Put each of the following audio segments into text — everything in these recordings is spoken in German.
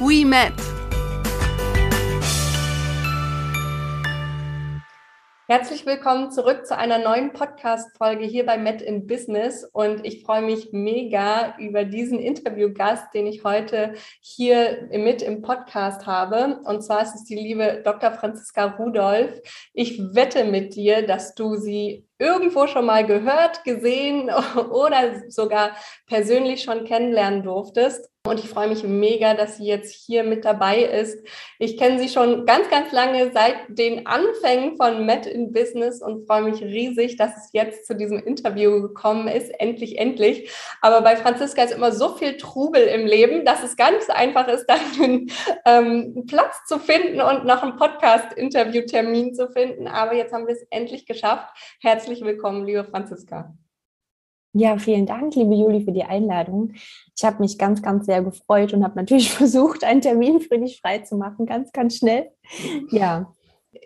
we met. Herzlich willkommen zurück zu einer neuen Podcast-Folge hier bei Met in Business. Und ich freue mich mega über diesen Interviewgast, den ich heute hier mit im Podcast habe. Und zwar ist es die liebe Dr. Franziska Rudolph. Ich wette mit dir, dass du sie irgendwo schon mal gehört, gesehen oder sogar persönlich schon kennenlernen durftest. Und ich freue mich mega, dass sie jetzt hier mit dabei ist. Ich kenne sie schon ganz, ganz lange seit den Anfängen von Met in Business und freue mich riesig, dass es jetzt zu diesem Interview gekommen ist. Endlich, endlich. Aber bei Franziska ist immer so viel Trubel im Leben, dass es so einfach ist, da einen ähm, Platz zu finden und noch einen Podcast-Interview-Termin zu finden. Aber jetzt haben wir es endlich geschafft. Herzlich willkommen, liebe Franziska. Ja, vielen Dank, liebe Juli, für die Einladung. Ich habe mich ganz, ganz sehr gefreut und habe natürlich versucht, einen Termin für dich frei zu machen, ganz, ganz schnell. Ja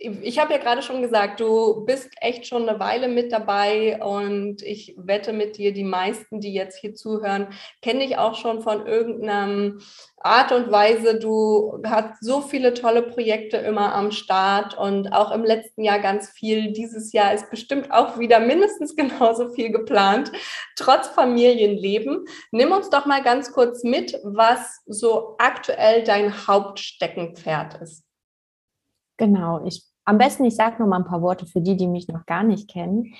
ich habe ja gerade schon gesagt, du bist echt schon eine Weile mit dabei und ich wette mit dir, die meisten, die jetzt hier zuhören, kenne ich auch schon von irgendeiner Art und Weise. Du hast so viele tolle Projekte immer am Start und auch im letzten Jahr ganz viel. Dieses Jahr ist bestimmt auch wieder mindestens genauso viel geplant, trotz Familienleben. Nimm uns doch mal ganz kurz mit, was so aktuell dein Hauptsteckenpferd ist. Genau, ich am besten, ich sage noch mal ein paar Worte für die, die mich noch gar nicht kennen.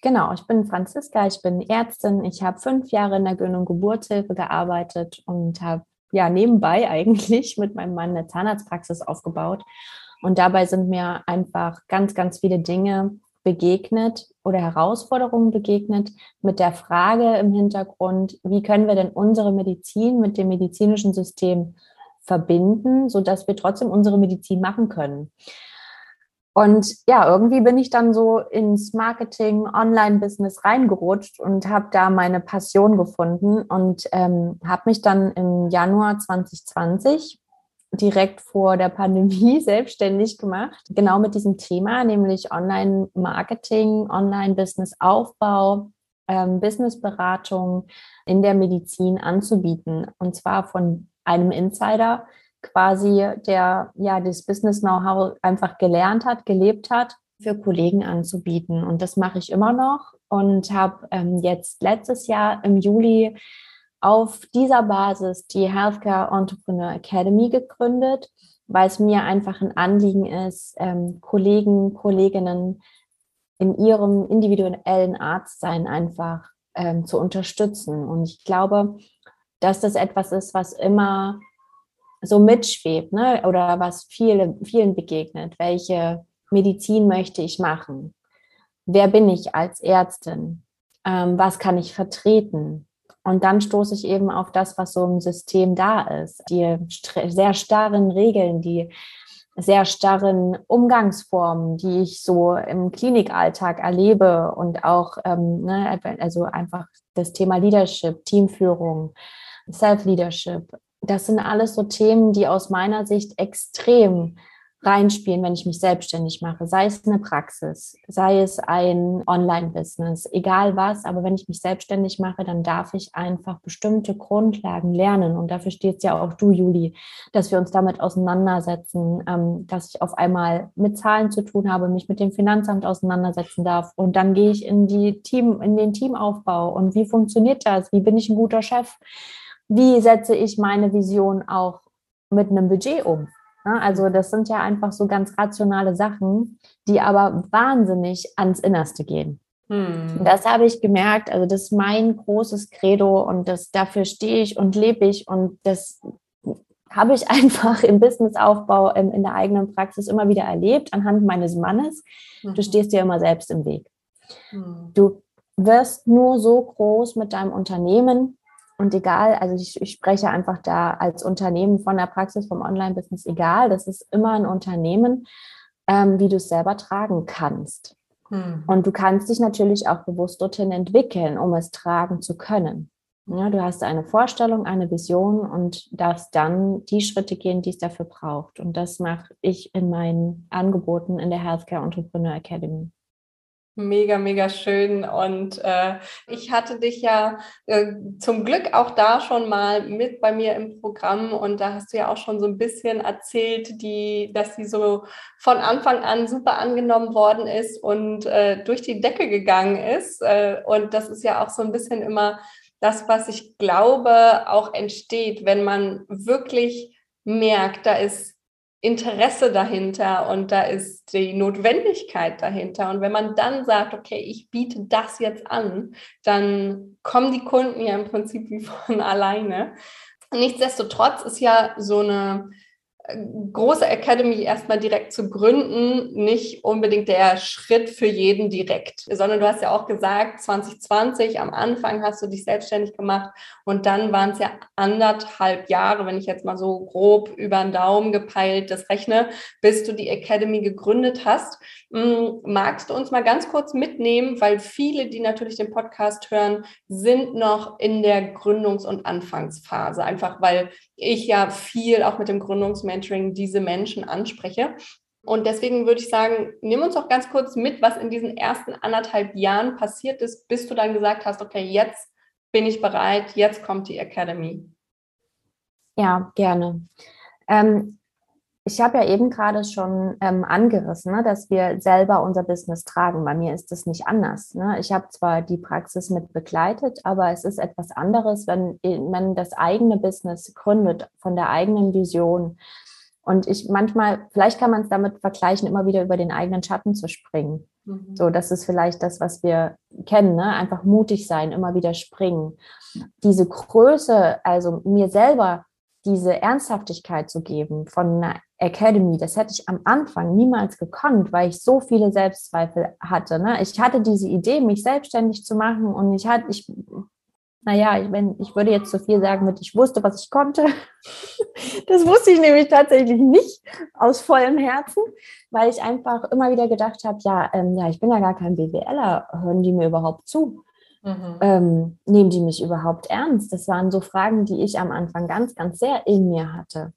Genau, ich bin Franziska, ich bin Ärztin. Ich habe fünf Jahre in der Gyn- und Geburtshilfe gearbeitet und habe ja nebenbei eigentlich mit meinem Mann eine Zahnarztpraxis aufgebaut. Und dabei sind mir einfach ganz, ganz viele Dinge begegnet oder Herausforderungen begegnet mit der Frage im Hintergrund, wie können wir denn unsere Medizin mit dem medizinischen System verbinden, sodass wir trotzdem unsere Medizin machen können. Und ja, irgendwie bin ich dann so ins Marketing, Online-Business reingerutscht und habe da meine Passion gefunden und ähm, habe mich dann im Januar 2020 direkt vor der Pandemie selbstständig gemacht, genau mit diesem Thema, nämlich Online-Marketing, Online-Business-Aufbau, ähm, Businessberatung in der Medizin anzubieten. Und zwar von einem Insider quasi, der ja das Business-Know-how einfach gelernt hat, gelebt hat, für Kollegen anzubieten. Und das mache ich immer noch und habe ähm, jetzt letztes Jahr im Juli auf dieser Basis die Healthcare Entrepreneur Academy gegründet, weil es mir einfach ein Anliegen ist, ähm, Kollegen, Kolleginnen in ihrem individuellen Arztsein einfach ähm, zu unterstützen. Und ich glaube, dass das etwas ist, was immer so mitschwebt, ne? oder was viele, vielen begegnet. Welche Medizin möchte ich machen? Wer bin ich als Ärztin? Ähm, was kann ich vertreten? Und dann stoße ich eben auf das, was so im System da ist. Die sehr starren Regeln, die sehr starren Umgangsformen, die ich so im Klinikalltag erlebe und auch, ähm, ne, also einfach das Thema Leadership, Teamführung, Self-Leadership, das sind alles so Themen, die aus meiner Sicht extrem reinspielen, wenn ich mich selbstständig mache, sei es eine Praxis, sei es ein Online-Business, egal was, aber wenn ich mich selbstständig mache, dann darf ich einfach bestimmte Grundlagen lernen. Und dafür steht ja auch du, Juli, dass wir uns damit auseinandersetzen, ähm, dass ich auf einmal mit Zahlen zu tun habe, mich mit dem Finanzamt auseinandersetzen darf. Und dann gehe ich in die Team, in den Teamaufbau. Und wie funktioniert das? Wie bin ich ein guter Chef? Wie setze ich meine Vision auch mit einem Budget um? Also das sind ja einfach so ganz rationale Sachen, die aber wahnsinnig ans Innerste gehen. Hm. Das habe ich gemerkt, also das ist mein großes Credo und das, dafür stehe ich und lebe ich und das habe ich einfach im Businessaufbau in, in der eigenen Praxis immer wieder erlebt anhand meines Mannes. Du mhm. stehst dir immer selbst im Weg. Hm. Du wirst nur so groß mit deinem Unternehmen, Und egal, also ich, ich spreche einfach da als Unternehmen von der Praxis vom Online-Business, egal, das ist immer ein Unternehmen, ähm, wie du es selber tragen kannst. Hm. Und du kannst dich natürlich auch bewusst dorthin entwickeln, um es tragen zu können. Ja, du hast eine Vorstellung, eine Vision und darfst dann die Schritte gehen, die es dafür braucht. Und das mache ich in meinen Angeboten in der Healthcare Entrepreneur Academy. Mega, mega schön. Und äh, ich hatte dich ja äh, zum Glück auch da schon mal mit bei mir im Programm und da hast du ja auch schon so ein bisschen erzählt, die, dass sie so von Anfang an super angenommen worden ist und äh, durch die Decke gegangen ist. Äh, und das ist ja auch so ein bisschen immer das, was ich glaube, auch entsteht, wenn man wirklich merkt, da ist Interesse dahinter und da ist die Notwendigkeit dahinter. Und wenn man dann sagt, okay, ich biete das jetzt an, dann kommen die Kunden ja im Prinzip wie von alleine. Nichtsdestotrotz ist ja so eine große Academy erstmal direkt zu gründen, nicht unbedingt der Schritt für jeden direkt, sondern du hast ja auch gesagt, 2020 am Anfang hast du dich selbstständig gemacht und dann waren es ja anderthalb Jahre, wenn ich jetzt mal so grob über den Daumen gepeilt das rechne, bis du die Academy gegründet hast. Hm, magst du uns mal ganz kurz mitnehmen, weil viele, die natürlich den Podcast hören, sind noch in der Gründungs- und Anfangsphase, einfach weil ich ja viel auch mit dem Gründungsmentoring diese Menschen anspreche. Und deswegen würde ich sagen, nimm uns doch ganz kurz mit, was in diesen ersten anderthalb Jahren passiert ist, bis du dann gesagt hast, okay, jetzt bin ich bereit, jetzt kommt die Academy. Ja, gerne. Ähm, ich habe ja eben gerade schon ähm, angerissen, ne, dass wir selber unser Business tragen. Bei mir ist das nicht anders. Ne? Ich habe zwar die Praxis mit begleitet, aber es ist etwas anderes, wenn man das eigene Business gründet, von der eigenen Vision. Und ich manchmal, vielleicht kann man es damit vergleichen, immer wieder über den eigenen Schatten zu springen. Mhm. So, das ist vielleicht das, was wir kennen, ne? einfach mutig sein, immer wieder springen. Diese Größe, also mir selber diese Ernsthaftigkeit zu geben von einer Academy, das hätte ich am Anfang niemals gekonnt, weil ich so viele Selbstzweifel hatte. Ne? Ich hatte diese Idee, mich selbstständig zu machen und ich hatte, ich, naja, ich, wenn, ich würde jetzt so viel sagen mit, ich wusste, was ich konnte. Das wusste ich nämlich tatsächlich nicht aus vollem Herzen, weil ich einfach immer wieder gedacht habe, ja, ähm, ja, ich bin ja gar kein BWLer, hören die mir überhaupt zu? Mhm. Ähm, nehmen die mich überhaupt ernst? Das waren so Fragen, die ich am Anfang ganz, ganz sehr in mir hatte.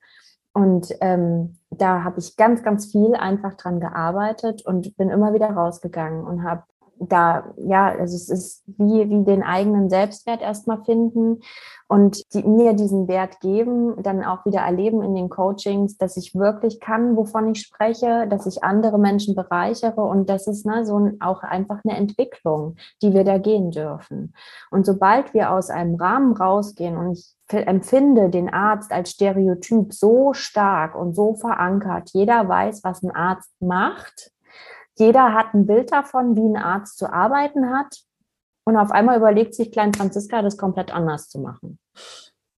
Und ähm, da habe ich ganz, ganz viel einfach dran gearbeitet und bin immer wieder rausgegangen und habe da, ja, also es ist wie, wie den eigenen Selbstwert erstmal finden und die, mir diesen Wert geben, dann auch wieder erleben in den Coachings, dass ich wirklich kann, wovon ich spreche, dass ich andere Menschen bereichere und das ist ne, so ein, auch einfach eine Entwicklung, die wir da gehen dürfen. Und sobald wir aus einem Rahmen rausgehen und ich empfinde den Arzt als Stereotyp so stark und so verankert, jeder weiß, was ein Arzt macht, jeder hat ein Bild davon, wie ein Arzt zu arbeiten hat. Und auf einmal überlegt sich Klein Franziska, das komplett anders zu machen.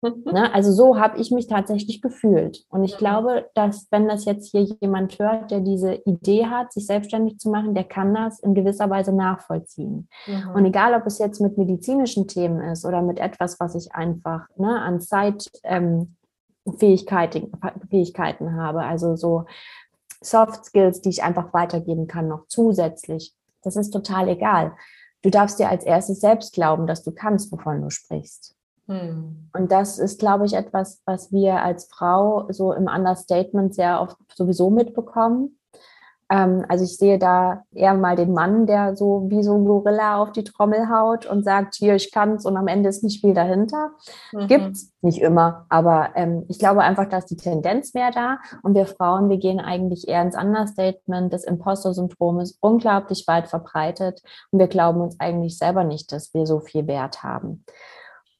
ne? Also so habe ich mich tatsächlich gefühlt. Und ich glaube, dass wenn das jetzt hier jemand hört, der diese Idee hat, sich selbstständig zu machen, der kann das in gewisser Weise nachvollziehen. Mhm. Und egal, ob es jetzt mit medizinischen Themen ist oder mit etwas, was ich einfach ne, an Zeitfähigkeiten ähm, Fähigkeiten habe, also so Soft Skills, die ich einfach weitergeben kann, noch zusätzlich. Das ist total egal. Du darfst dir als erstes selbst glauben, dass du kannst, wovon du sprichst. Hm. Und das ist, glaube ich, etwas, was wir als Frau so im Understatement sehr oft sowieso mitbekommen. Ähm, also ich sehe da eher mal den Mann, der so wie so ein Gorilla auf die Trommel haut und sagt, hier, ich kann's und am Ende ist nicht viel dahinter. Mhm. Gibt's nicht immer, aber ähm, ich glaube einfach, dass die Tendenz mehr da und wir Frauen, wir gehen eigentlich eher ins Understatement. Das Imposter-Syndrom ist unglaublich weit verbreitet und wir glauben uns eigentlich selber nicht, dass wir so viel Wert haben.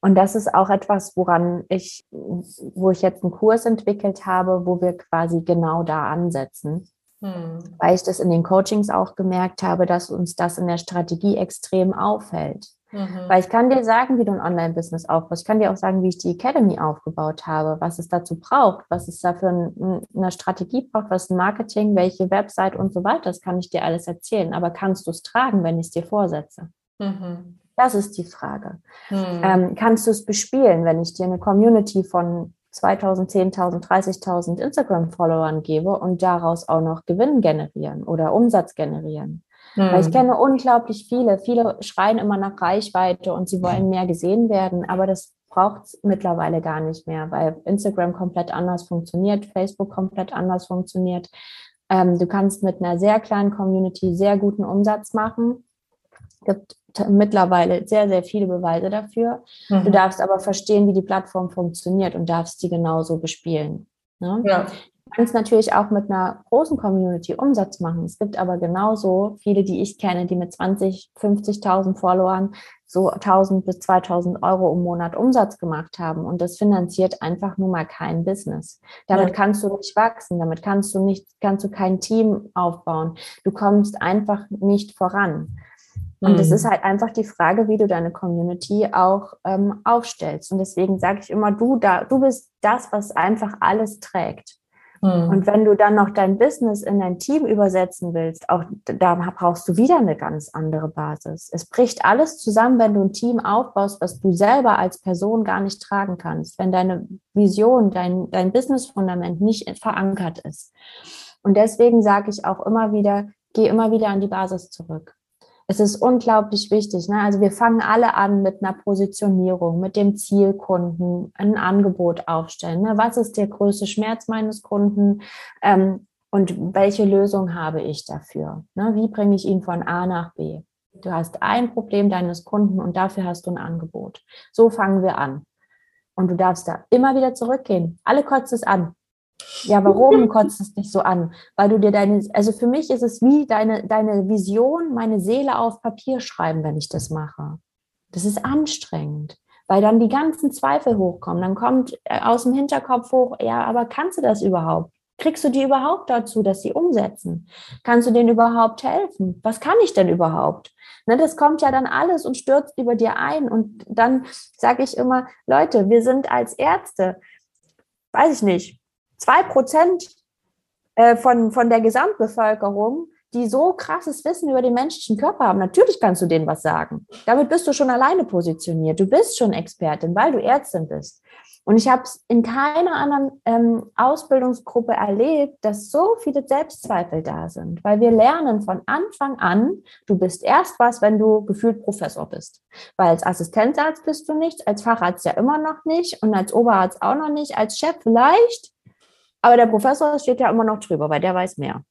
Und das ist auch etwas, woran ich, wo ich jetzt einen Kurs entwickelt habe, wo wir quasi genau da ansetzen. Hm. Weil ich das in den Coachings auch gemerkt habe, dass uns das in der Strategie extrem auffällt. Mhm. Weil ich kann dir sagen, wie du ein Online-Business aufbaust. Ich kann dir auch sagen, wie ich die Academy aufgebaut habe, was es dazu braucht, was es da für ein, eine Strategie braucht, was ein Marketing, welche Website und so weiter. Das kann ich dir alles erzählen. Aber kannst du es tragen, wenn ich es dir vorsetze? Mhm. Das ist die Frage. Hm. Ähm, kannst du es bespielen, wenn ich dir eine Community von 2000, 10.000, 30.000 Instagram-Followern gebe und daraus auch noch Gewinn generieren oder Umsatz generieren? Hm. Weil ich hm. kenne unglaublich viele. Viele schreien immer nach Reichweite und sie wollen mehr gesehen werden, aber das braucht es mittlerweile gar nicht mehr, weil Instagram komplett anders funktioniert, Facebook komplett anders funktioniert. Ähm, du kannst mit einer sehr kleinen Community sehr guten Umsatz machen. Es gibt mittlerweile sehr, sehr viele Beweise dafür. Mhm. Du darfst aber verstehen, wie die Plattform funktioniert und darfst sie genauso bespielen. Ne? Ja. Du kannst natürlich auch mit einer großen Community Umsatz machen. Es gibt aber genauso viele, die ich kenne, die mit 20, 50.000 Followern so 1000 bis 2000 Euro im Monat Umsatz gemacht haben. Und das finanziert einfach nur mal kein Business. Damit ja. kannst du nicht wachsen. Damit kannst du nicht, kannst du kein Team aufbauen. Du kommst einfach nicht voran. Und es mhm. ist halt einfach die Frage, wie du deine Community auch ähm, aufstellst. Und deswegen sage ich immer, du da, du bist das, was einfach alles trägt. Mhm. Und wenn du dann noch dein Business in dein Team übersetzen willst, auch da brauchst du wieder eine ganz andere Basis. Es bricht alles zusammen, wenn du ein Team aufbaust, was du selber als Person gar nicht tragen kannst, wenn deine Vision, dein, dein Business-Fundament nicht verankert ist. Und deswegen sage ich auch immer wieder, geh immer wieder an die Basis zurück es ist unglaublich wichtig. Ne? Also wir fangen alle an mit einer Positionierung, mit dem Zielkunden, ein Angebot aufstellen. Ne? Was ist der größte Schmerz meines Kunden? Ähm, und welche Lösung habe ich dafür? Ne? Wie bringe ich ihn von A nach B? Du hast ein Problem deines Kunden und dafür hast du ein Angebot. So fangen wir an. Und du darfst da immer wieder zurückgehen. Alle kotzt es an. Ja, warum kotzt es dich so an? Weil du dir deine, also für mich ist es wie deine, deine Vision, meine Seele auf Papier schreiben, wenn ich das mache. Das ist anstrengend, weil dann die ganzen Zweifel hochkommen. Dann kommt äh, aus dem Hinterkopf hoch, ja, aber kannst du das überhaupt? Kriegst du die überhaupt dazu, dass sie umsetzen? Kannst du denen überhaupt helfen? Was kann ich denn überhaupt? Ne, das kommt ja dann alles und stürzt über dir ein. Und dann sage ich immer, Leute, wir sind als Ärzte, weiß ich nicht, zwei Prozent äh, von, von der Gesamtbevölkerung, die so krasses Wissen über den menschlichen Körper haben. Natürlich kannst du denen was sagen. Damit bist du schon alleine positioniert. Du bist schon Expertin, weil du Ärztin bist. Und ich habe es in keiner anderen ähm, Ausbildungsgruppe erlebt, dass so viele Selbstzweifel da sind, weil wir lernen von Anfang an, du bist erst was, wenn du gefühlt Professor bist. Weil als Assistenzarzt bist du nichts, als Facharzt ja immer noch nicht und als Oberarzt auch noch nicht, als Chef vielleicht aber der Professor steht ja immer noch drüber, weil der weiß mehr.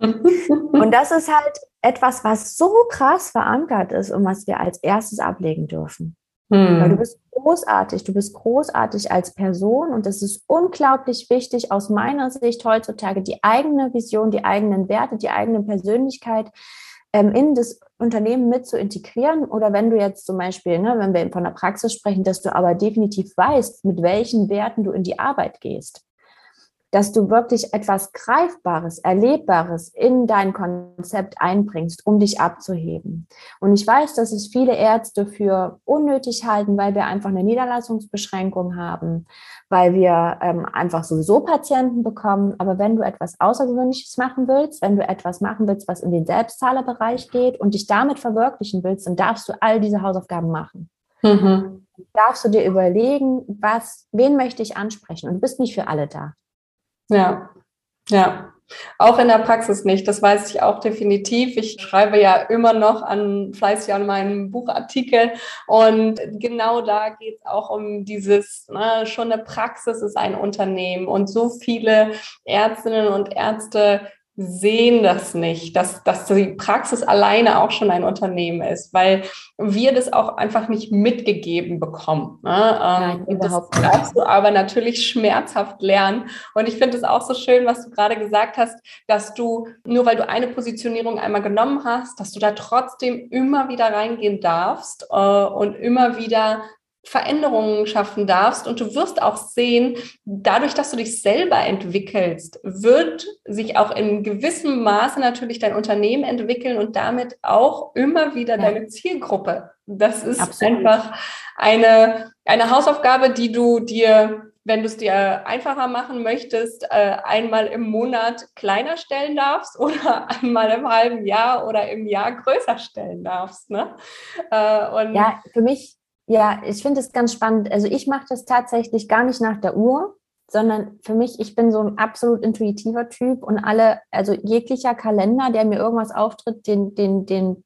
und das ist halt etwas, was so krass verankert ist und was wir als erstes ablegen dürfen. Hm. Weil du bist großartig, du bist großartig als Person und es ist unglaublich wichtig aus meiner Sicht heutzutage die eigene Vision, die eigenen Werte, die eigene Persönlichkeit ähm, in das Unternehmen mit zu integrieren. Oder wenn du jetzt zum Beispiel, ne, wenn wir von der Praxis sprechen, dass du aber definitiv weißt, mit welchen Werten du in die Arbeit gehst dass du wirklich etwas Greifbares, Erlebbares in dein Konzept einbringst, um dich abzuheben. Und ich weiß, dass es viele Ärzte für unnötig halten, weil wir einfach eine Niederlassungsbeschränkung haben, weil wir ähm, einfach sowieso Patienten bekommen. Aber wenn du etwas Außergewöhnliches machen willst, wenn du etwas machen willst, was in den Selbstzahlerbereich geht und dich damit verwirklichen willst, dann darfst du all diese Hausaufgaben machen. Mhm. Darfst du dir überlegen, was, wen möchte ich ansprechen? Und du bist nicht für alle da. Ja, ja. Auch in der Praxis nicht, das weiß ich auch definitiv. Ich schreibe ja immer noch an fleißig an meinem Buchartikel und genau da geht es auch um dieses, ne, schon eine Praxis ist ein Unternehmen und so viele Ärztinnen und Ärzte sehen das nicht, dass, dass die Praxis alleine auch schon ein Unternehmen ist, weil wir das auch einfach nicht mitgegeben bekommen. Ne? Nein, ähm, das darfst du aber natürlich schmerzhaft lernen. Und ich finde es auch so schön, was du gerade gesagt hast, dass du, nur weil du eine Positionierung einmal genommen hast, dass du da trotzdem immer wieder reingehen darfst äh, und immer wieder Veränderungen schaffen darfst und du wirst auch sehen, dadurch, dass du dich selber entwickelst, wird sich auch in gewissem Maße natürlich dein Unternehmen entwickeln und damit auch immer wieder ja. deine Zielgruppe. Das ist Absolut. einfach eine, eine Hausaufgabe, die du dir wenn du es dir einfacher machen möchtest, äh, einmal im Monat kleiner stellen darfst oder einmal im halben Jahr oder im Jahr größer stellen darfst. Ne? Äh, ja, für mich, ja, ich finde es ganz spannend. Also ich mache das tatsächlich gar nicht nach der Uhr, sondern für mich, ich bin so ein absolut intuitiver Typ und alle, also jeglicher Kalender, der mir irgendwas auftritt, den, den, den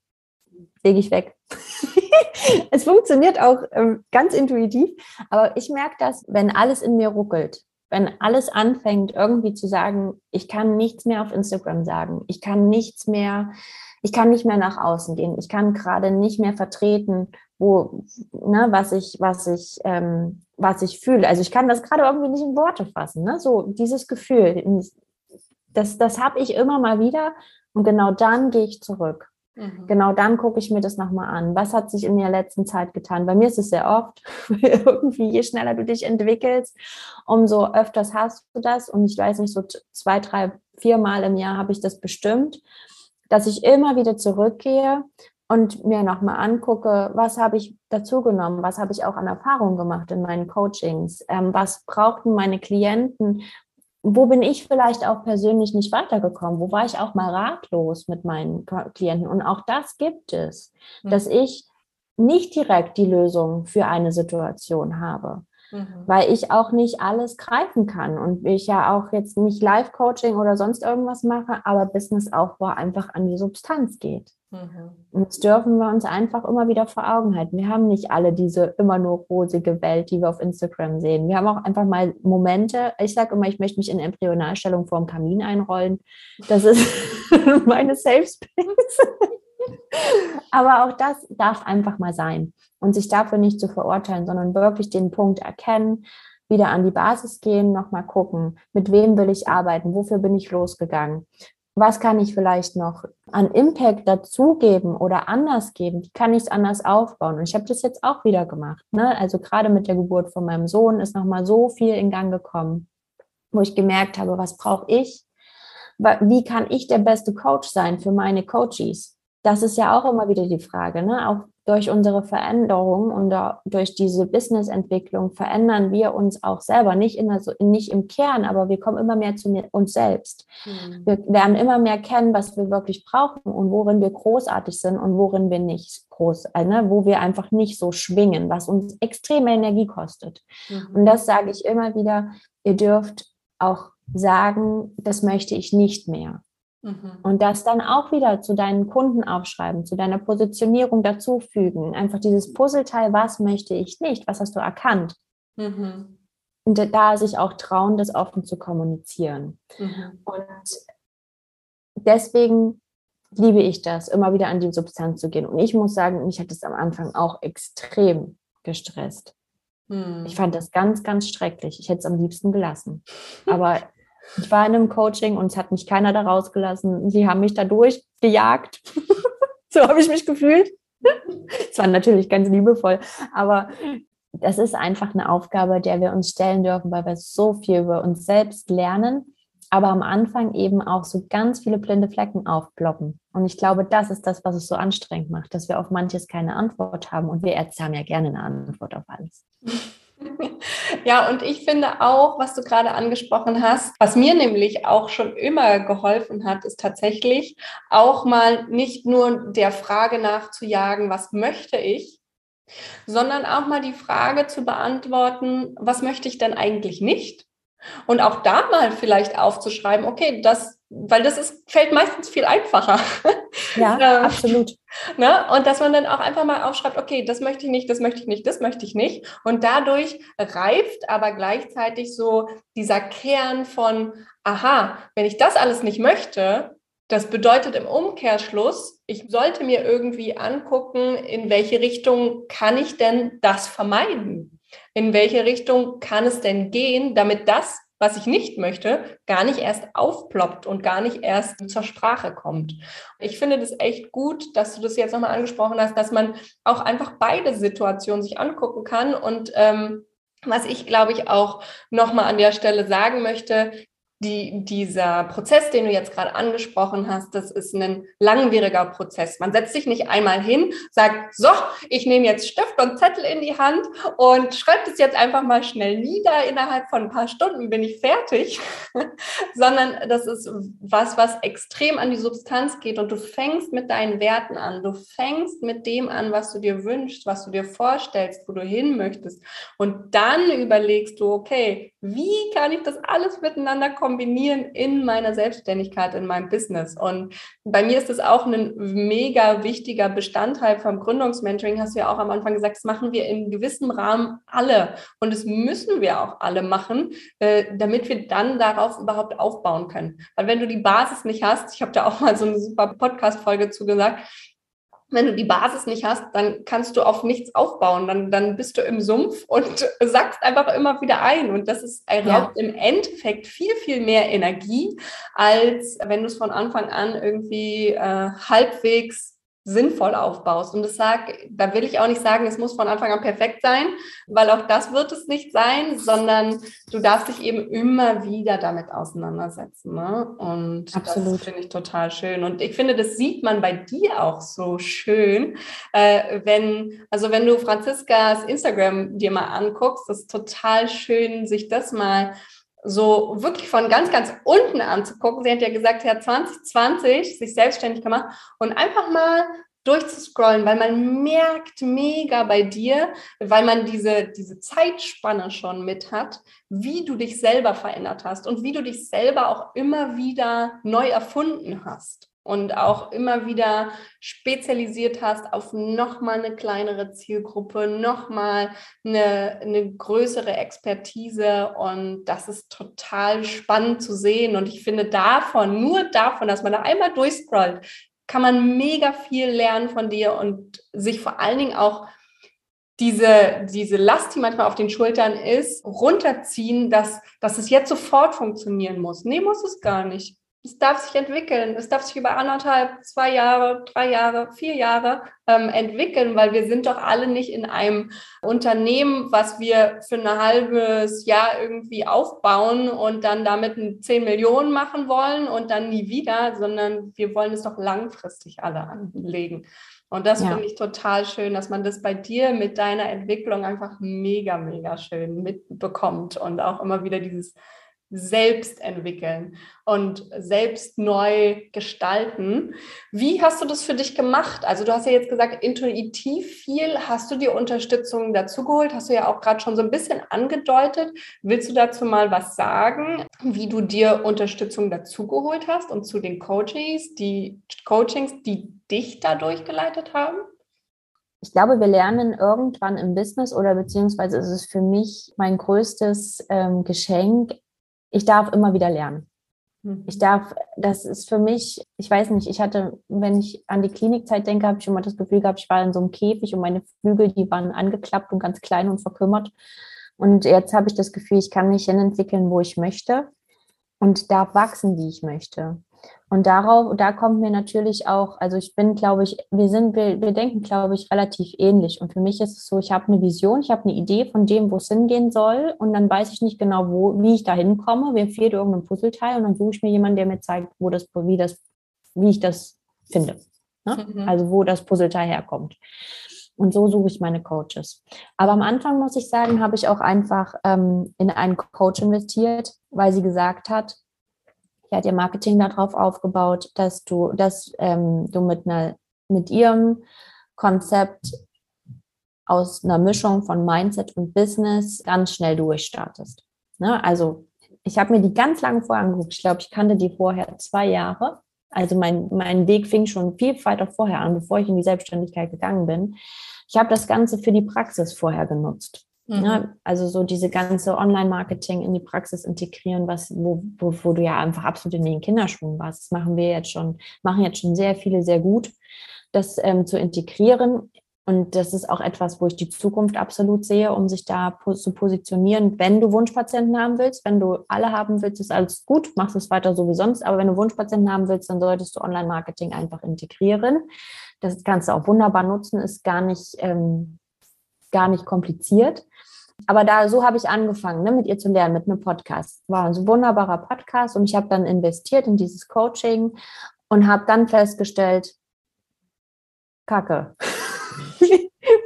lege ich weg. es funktioniert auch ähm, ganz intuitiv, aber ich merke das, wenn alles in mir ruckelt, wenn alles anfängt, irgendwie zu sagen, ich kann nichts mehr auf Instagram sagen, ich kann nichts mehr, ich kann nicht mehr nach außen gehen, ich kann gerade nicht mehr vertreten, wo, ne, was ich, was ich, ähm, was ich fühle. Also ich kann das gerade irgendwie nicht in Worte fassen, ne? So dieses Gefühl, das, das habe ich immer mal wieder und genau dann gehe ich zurück. Mhm. Genau dann gucke ich mir das nochmal an. Was hat sich in der letzten Zeit getan? Bei mir ist es sehr oft, irgendwie je schneller du dich entwickelst, umso öfters hast du das. Und ich weiß nicht, so zwei, drei, vier Mal im Jahr habe ich das bestimmt, dass ich immer wieder zurückgehe und mir nochmal angucke, was habe ich dazu genommen, was habe ich auch an Erfahrungen gemacht in meinen Coachings, ähm, was brauchten meine Klienten, wo bin ich vielleicht auch persönlich nicht weitergekommen? Wo war ich auch mal ratlos mit meinen Klienten? Und auch das gibt es, mhm. dass ich nicht direkt die Lösung für eine Situation habe, mhm. weil ich auch nicht alles greifen kann und ich ja auch jetzt nicht Live-Coaching oder sonst irgendwas mache, aber Businessaufbau einfach an die Substanz geht. Mhm. Und das dürfen wir uns einfach immer wieder vor Augen halten. Wir haben nicht alle diese immer nur rosige Welt, die wir auf Instagram sehen. Wir haben auch einfach mal Momente. Ich sage immer, ich möchte mich in Embryonalstellung vor dem Kamin einrollen. Das ist meine Safe Space. Aber auch das darf einfach mal sein und sich dafür nicht zu verurteilen, sondern wirklich den Punkt erkennen, wieder an die Basis gehen, nochmal gucken, mit wem will ich arbeiten, wofür bin ich losgegangen, was kann ich vielleicht noch an Impact dazugeben oder anders geben? Wie kann ich es anders aufbauen? Und ich habe das jetzt auch wieder gemacht. Ne? Also gerade mit der Geburt von meinem Sohn ist nochmal so viel in Gang gekommen, wo ich gemerkt habe, was brauche ich? Wie kann ich der beste Coach sein für meine Coaches? Das ist ja auch immer wieder die Frage. Ne? Auch durch unsere Veränderung und durch diese Businessentwicklung verändern wir uns auch selber, nicht, in der, nicht im Kern, aber wir kommen immer mehr zu uns selbst. Mhm. Wir lernen immer mehr kennen, was wir wirklich brauchen und worin wir großartig sind und worin wir nicht groß, äh, ne, wo wir einfach nicht so schwingen, was uns extreme Energie kostet. Mhm. Und das sage ich immer wieder, ihr dürft auch sagen, das möchte ich nicht mehr. Mhm. Und das dann auch wieder zu deinen Kunden aufschreiben, zu deiner Positionierung dazufügen. Einfach dieses Puzzleteil, was möchte ich nicht, was hast du erkannt? Mhm. Und da sich auch trauen, das offen zu kommunizieren. Mhm. Und deswegen liebe ich das, immer wieder an die Substanz zu gehen. Und ich muss sagen, mich hat es am Anfang auch extrem gestresst. Mhm. Ich fand das ganz, ganz schrecklich. Ich hätte es am liebsten gelassen. Aber ich war in einem Coaching und es hat mich keiner da rausgelassen. Sie haben mich da durchgejagt. so habe ich mich gefühlt. Es war natürlich ganz liebevoll, aber das ist einfach eine Aufgabe, der wir uns stellen dürfen, weil wir so viel über uns selbst lernen, aber am Anfang eben auch so ganz viele blinde Flecken aufploppen. Und ich glaube, das ist das, was es so anstrengend macht, dass wir auf manches keine Antwort haben. Und wir Ärzte haben ja gerne eine Antwort auf alles. Ja, und ich finde auch, was du gerade angesprochen hast, was mir nämlich auch schon immer geholfen hat, ist tatsächlich auch mal nicht nur der Frage nachzujagen, was möchte ich, sondern auch mal die Frage zu beantworten, was möchte ich denn eigentlich nicht? Und auch da mal vielleicht aufzuschreiben, okay, das, weil das ist, fällt meistens viel einfacher. Ja, ähm, absolut. Ne? Und dass man dann auch einfach mal aufschreibt, okay, das möchte ich nicht, das möchte ich nicht, das möchte ich nicht. Und dadurch reift aber gleichzeitig so dieser Kern von, aha, wenn ich das alles nicht möchte, das bedeutet im Umkehrschluss, ich sollte mir irgendwie angucken, in welche Richtung kann ich denn das vermeiden? in welche Richtung kann es denn gehen, damit das, was ich nicht möchte, gar nicht erst aufploppt und gar nicht erst zur Sprache kommt. Ich finde das echt gut, dass du das jetzt nochmal angesprochen hast, dass man auch einfach beide Situationen sich angucken kann. Und ähm, was ich, glaube ich, auch nochmal an der Stelle sagen möchte, die, dieser Prozess, den du jetzt gerade angesprochen hast, das ist ein langwieriger Prozess. Man setzt sich nicht einmal hin, sagt, so, ich nehme jetzt Stift und Zettel in die Hand und schreibt es jetzt einfach mal schnell nieder. Innerhalb von ein paar Stunden bin ich fertig, sondern das ist was, was extrem an die Substanz geht und du fängst mit deinen Werten an. Du fängst mit dem an, was du dir wünschst, was du dir vorstellst, wo du hin möchtest. Und dann überlegst du, okay, wie kann ich das alles miteinander kombinieren in meiner Selbstständigkeit, in meinem Business? Und bei mir ist das auch ein mega wichtiger Bestandteil vom Gründungsmentoring. Hast du ja auch am Anfang gesagt, das machen wir in gewissem Rahmen alle. Und das müssen wir auch alle machen, äh, damit wir dann darauf überhaupt aufbauen können. Weil wenn du die Basis nicht hast, ich habe da auch mal so eine super Podcast-Folge zu gesagt, wenn du die Basis nicht hast, dann kannst du auf nichts aufbauen. Dann, dann bist du im Sumpf und sackst einfach immer wieder ein. Und das ist raubt ja. im Endeffekt viel, viel mehr Energie, als wenn du es von Anfang an irgendwie äh, halbwegs sinnvoll aufbaust. Und das sag, da will ich auch nicht sagen, es muss von Anfang an perfekt sein, weil auch das wird es nicht sein, sondern du darfst dich eben immer wieder damit auseinandersetzen. Ne? Und Absolut. das finde ich total schön. Und ich finde, das sieht man bei dir auch so schön, äh, wenn, also wenn du Franziskas Instagram dir mal anguckst, das ist total schön, sich das mal so wirklich von ganz, ganz unten anzugucken. Sie hat ja gesagt, sie hat 2020 sich selbstständig gemacht und einfach mal durchzuscrollen, weil man merkt mega bei dir, weil man diese, diese Zeitspanne schon mit hat, wie du dich selber verändert hast und wie du dich selber auch immer wieder neu erfunden hast und auch immer wieder spezialisiert hast auf nochmal eine kleinere Zielgruppe, nochmal eine, eine größere Expertise. Und das ist total spannend zu sehen. Und ich finde davon, nur davon, dass man da einmal durchscrollt, kann man mega viel lernen von dir und sich vor allen Dingen auch diese, diese Last, die manchmal auf den Schultern ist, runterziehen, dass, dass es jetzt sofort funktionieren muss. Nee, muss es gar nicht es darf sich entwickeln. Es darf sich über anderthalb, zwei Jahre, drei Jahre, vier Jahre ähm, entwickeln, weil wir sind doch alle nicht in einem Unternehmen, was wir für ein halbes Jahr irgendwie aufbauen und dann damit 10 Millionen machen wollen und dann nie wieder, sondern wir wollen es doch langfristig alle anlegen. Und das ja. finde ich total schön, dass man das bei dir mit deiner Entwicklung einfach mega, mega schön mitbekommt und auch immer wieder dieses selbst entwickeln und selbst neu gestalten. Wie hast du das für dich gemacht? Also du hast ja jetzt gesagt, intuitiv viel. Hast du dir Unterstützung dazu geholt? Hast du ja auch gerade schon so ein bisschen angedeutet. Willst du dazu mal was sagen, wie du dir Unterstützung dazu geholt hast und zu den Coaches, die Coachings, die dich da durchgeleitet haben? Ich glaube, wir lernen irgendwann im Business oder beziehungsweise ist es für mich mein größtes ähm, Geschenk, ich darf immer wieder lernen. Ich mhm. darf, das ist für mich, ich weiß nicht, ich hatte, wenn ich an die Klinikzeit denke, habe ich immer das Gefühl gehabt, ich war in so einem Käfig und meine Flügel, die waren angeklappt und ganz klein und verkümmert. Und jetzt habe ich das Gefühl, ich kann mich hinentwickeln, wo ich möchte und darf wachsen, wie ich möchte. Und darauf, da kommt mir natürlich auch, also ich bin, glaube ich, wir sind, wir, wir denken, glaube ich, relativ ähnlich. Und für mich ist es so, ich habe eine Vision, ich habe eine Idee von dem, wo es hingehen soll. Und dann weiß ich nicht genau, wo, wie ich da hinkomme. Mir fehlt irgendein Puzzleteil und dann suche ich mir jemanden, der mir zeigt, wo das, wie das, wie ich das finde. Ne? Mhm. Also wo das Puzzleteil herkommt. Und so suche ich meine Coaches. Aber am Anfang muss ich sagen, habe ich auch einfach ähm, in einen Coach investiert, weil sie gesagt hat, die hat ihr Marketing darauf aufgebaut, dass du, dass ähm, du mit einer, mit ihrem Konzept aus einer Mischung von Mindset und Business ganz schnell durchstartest. Ne? Also ich habe mir die ganz lange vorher angeguckt. Ich glaube, ich kannte die vorher zwei Jahre. Also mein, mein Weg fing schon viel weiter vorher an, bevor ich in die Selbstständigkeit gegangen bin. Ich habe das Ganze für die Praxis vorher genutzt. Mhm. Ja, also so diese ganze Online-Marketing in die Praxis integrieren, was, wo, wo, wo du ja einfach absolut in den Kinderschuhen warst. Das machen wir jetzt schon, machen jetzt schon sehr viele sehr gut, das ähm, zu integrieren. Und das ist auch etwas, wo ich die Zukunft absolut sehe, um sich da zu positionieren. Wenn du Wunschpatienten haben willst, wenn du alle haben willst, ist alles gut, machst es weiter so wie sonst. Aber wenn du Wunschpatienten haben willst, dann solltest du Online-Marketing einfach integrieren. Das kannst du auch wunderbar nutzen, ist gar nicht, ähm, gar nicht kompliziert. Aber da so habe ich angefangen, ne, mit ihr zu lernen, mit einem Podcast. War ein wunderbarer Podcast und ich habe dann investiert in dieses Coaching und habe dann festgestellt, Kacke.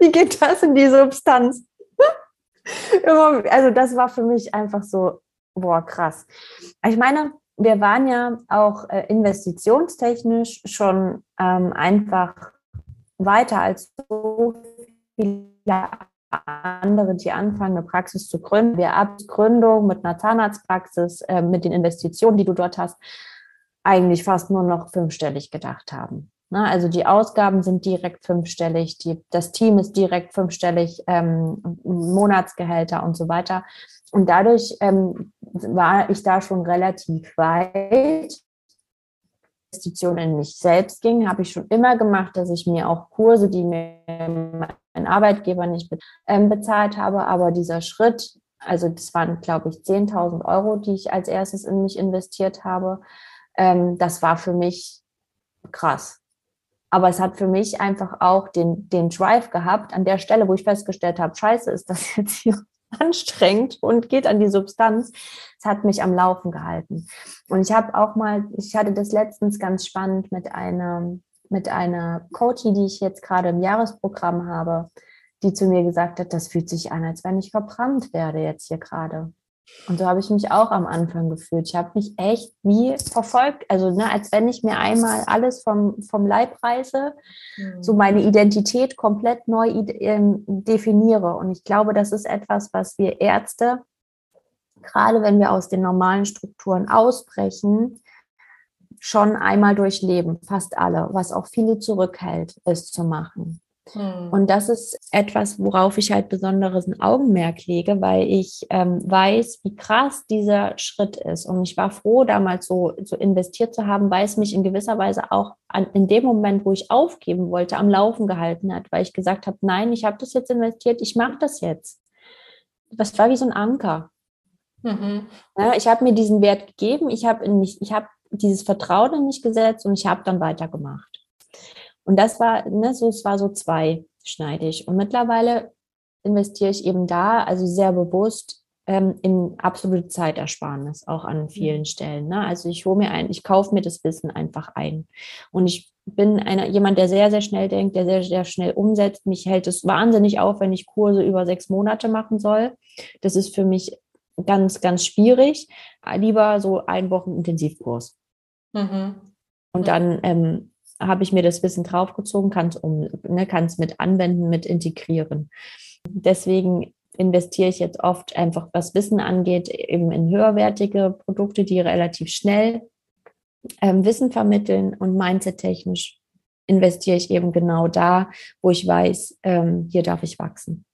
Wie geht das in die Substanz? also das war für mich einfach so, boah, krass. Ich meine, wir waren ja auch äh, investitionstechnisch schon ähm, einfach weiter als so viele andere, die anfangen, eine Praxis zu gründen. Wir ab Gründung mit einer Zahnarztpraxis, äh, mit den Investitionen, die du dort hast, eigentlich fast nur noch fünfstellig gedacht haben. Ne? Also die Ausgaben sind direkt fünfstellig, die, das Team ist direkt fünfstellig, ähm, Monatsgehälter und so weiter. Und dadurch ähm, war ich da schon relativ weit. Investitionen in mich selbst ging, habe ich schon immer gemacht, dass ich mir auch Kurse, die mir mein Arbeitgeber nicht ähm, bezahlt habe, aber dieser Schritt, also das waren, glaube ich, 10.000 Euro, die ich als erstes in mich investiert habe, ähm, das war für mich krass. Aber es hat für mich einfach auch den, den Drive gehabt, an der Stelle, wo ich festgestellt habe, scheiße, ist das jetzt hier anstrengend und geht an die Substanz. Es hat mich am Laufen gehalten. Und ich habe auch mal, ich hatte das letztens ganz spannend mit einer, mit einer Coachie, die ich jetzt gerade im Jahresprogramm habe, die zu mir gesagt hat, das fühlt sich an, als wenn ich verbrannt werde jetzt hier gerade. Und so habe ich mich auch am Anfang gefühlt. Ich habe mich echt wie verfolgt, also ne, als wenn ich mir einmal alles vom, vom Leib reiße, mhm. so meine Identität komplett neu ähm, definiere. Und ich glaube, das ist etwas, was wir Ärzte, gerade wenn wir aus den normalen Strukturen ausbrechen, schon einmal durchleben, fast alle, was auch viele zurückhält, es zu machen. Hm. Und das ist etwas, worauf ich halt besonderes Augenmerk lege, weil ich ähm, weiß, wie krass dieser Schritt ist. Und ich war froh, damals so, so investiert zu haben, weil es mich in gewisser Weise auch an, in dem Moment, wo ich aufgeben wollte, am Laufen gehalten hat, weil ich gesagt habe, nein, ich habe das jetzt investiert, ich mache das jetzt. Das war wie so ein Anker. Mhm. Ja, ich habe mir diesen Wert gegeben, ich habe in mich, ich habe dieses Vertrauen in mich gesetzt und ich habe dann weitergemacht. Und das war, ne, so, es war so zweischneidig. Und mittlerweile investiere ich eben da, also sehr bewusst ähm, in absolute Zeitersparnis, auch an vielen mhm. Stellen. Ne? Also ich hole mir ein, ich kaufe mir das Wissen einfach ein. Und ich bin einer, jemand, der sehr, sehr schnell denkt, der sehr, sehr schnell umsetzt. Mich hält es wahnsinnig auf, wenn ich Kurse über sechs Monate machen soll. Das ist für mich ganz, ganz schwierig. Lieber so ein Wochen Intensivkurs. Mhm. Und dann ähm, habe ich mir das Wissen draufgezogen, kann es um, ne, mit anwenden, mit integrieren. Deswegen investiere ich jetzt oft einfach, was Wissen angeht, eben in höherwertige Produkte, die relativ schnell ähm, Wissen vermitteln und mindset-technisch investiere ich eben genau da, wo ich weiß, ähm, hier darf ich wachsen.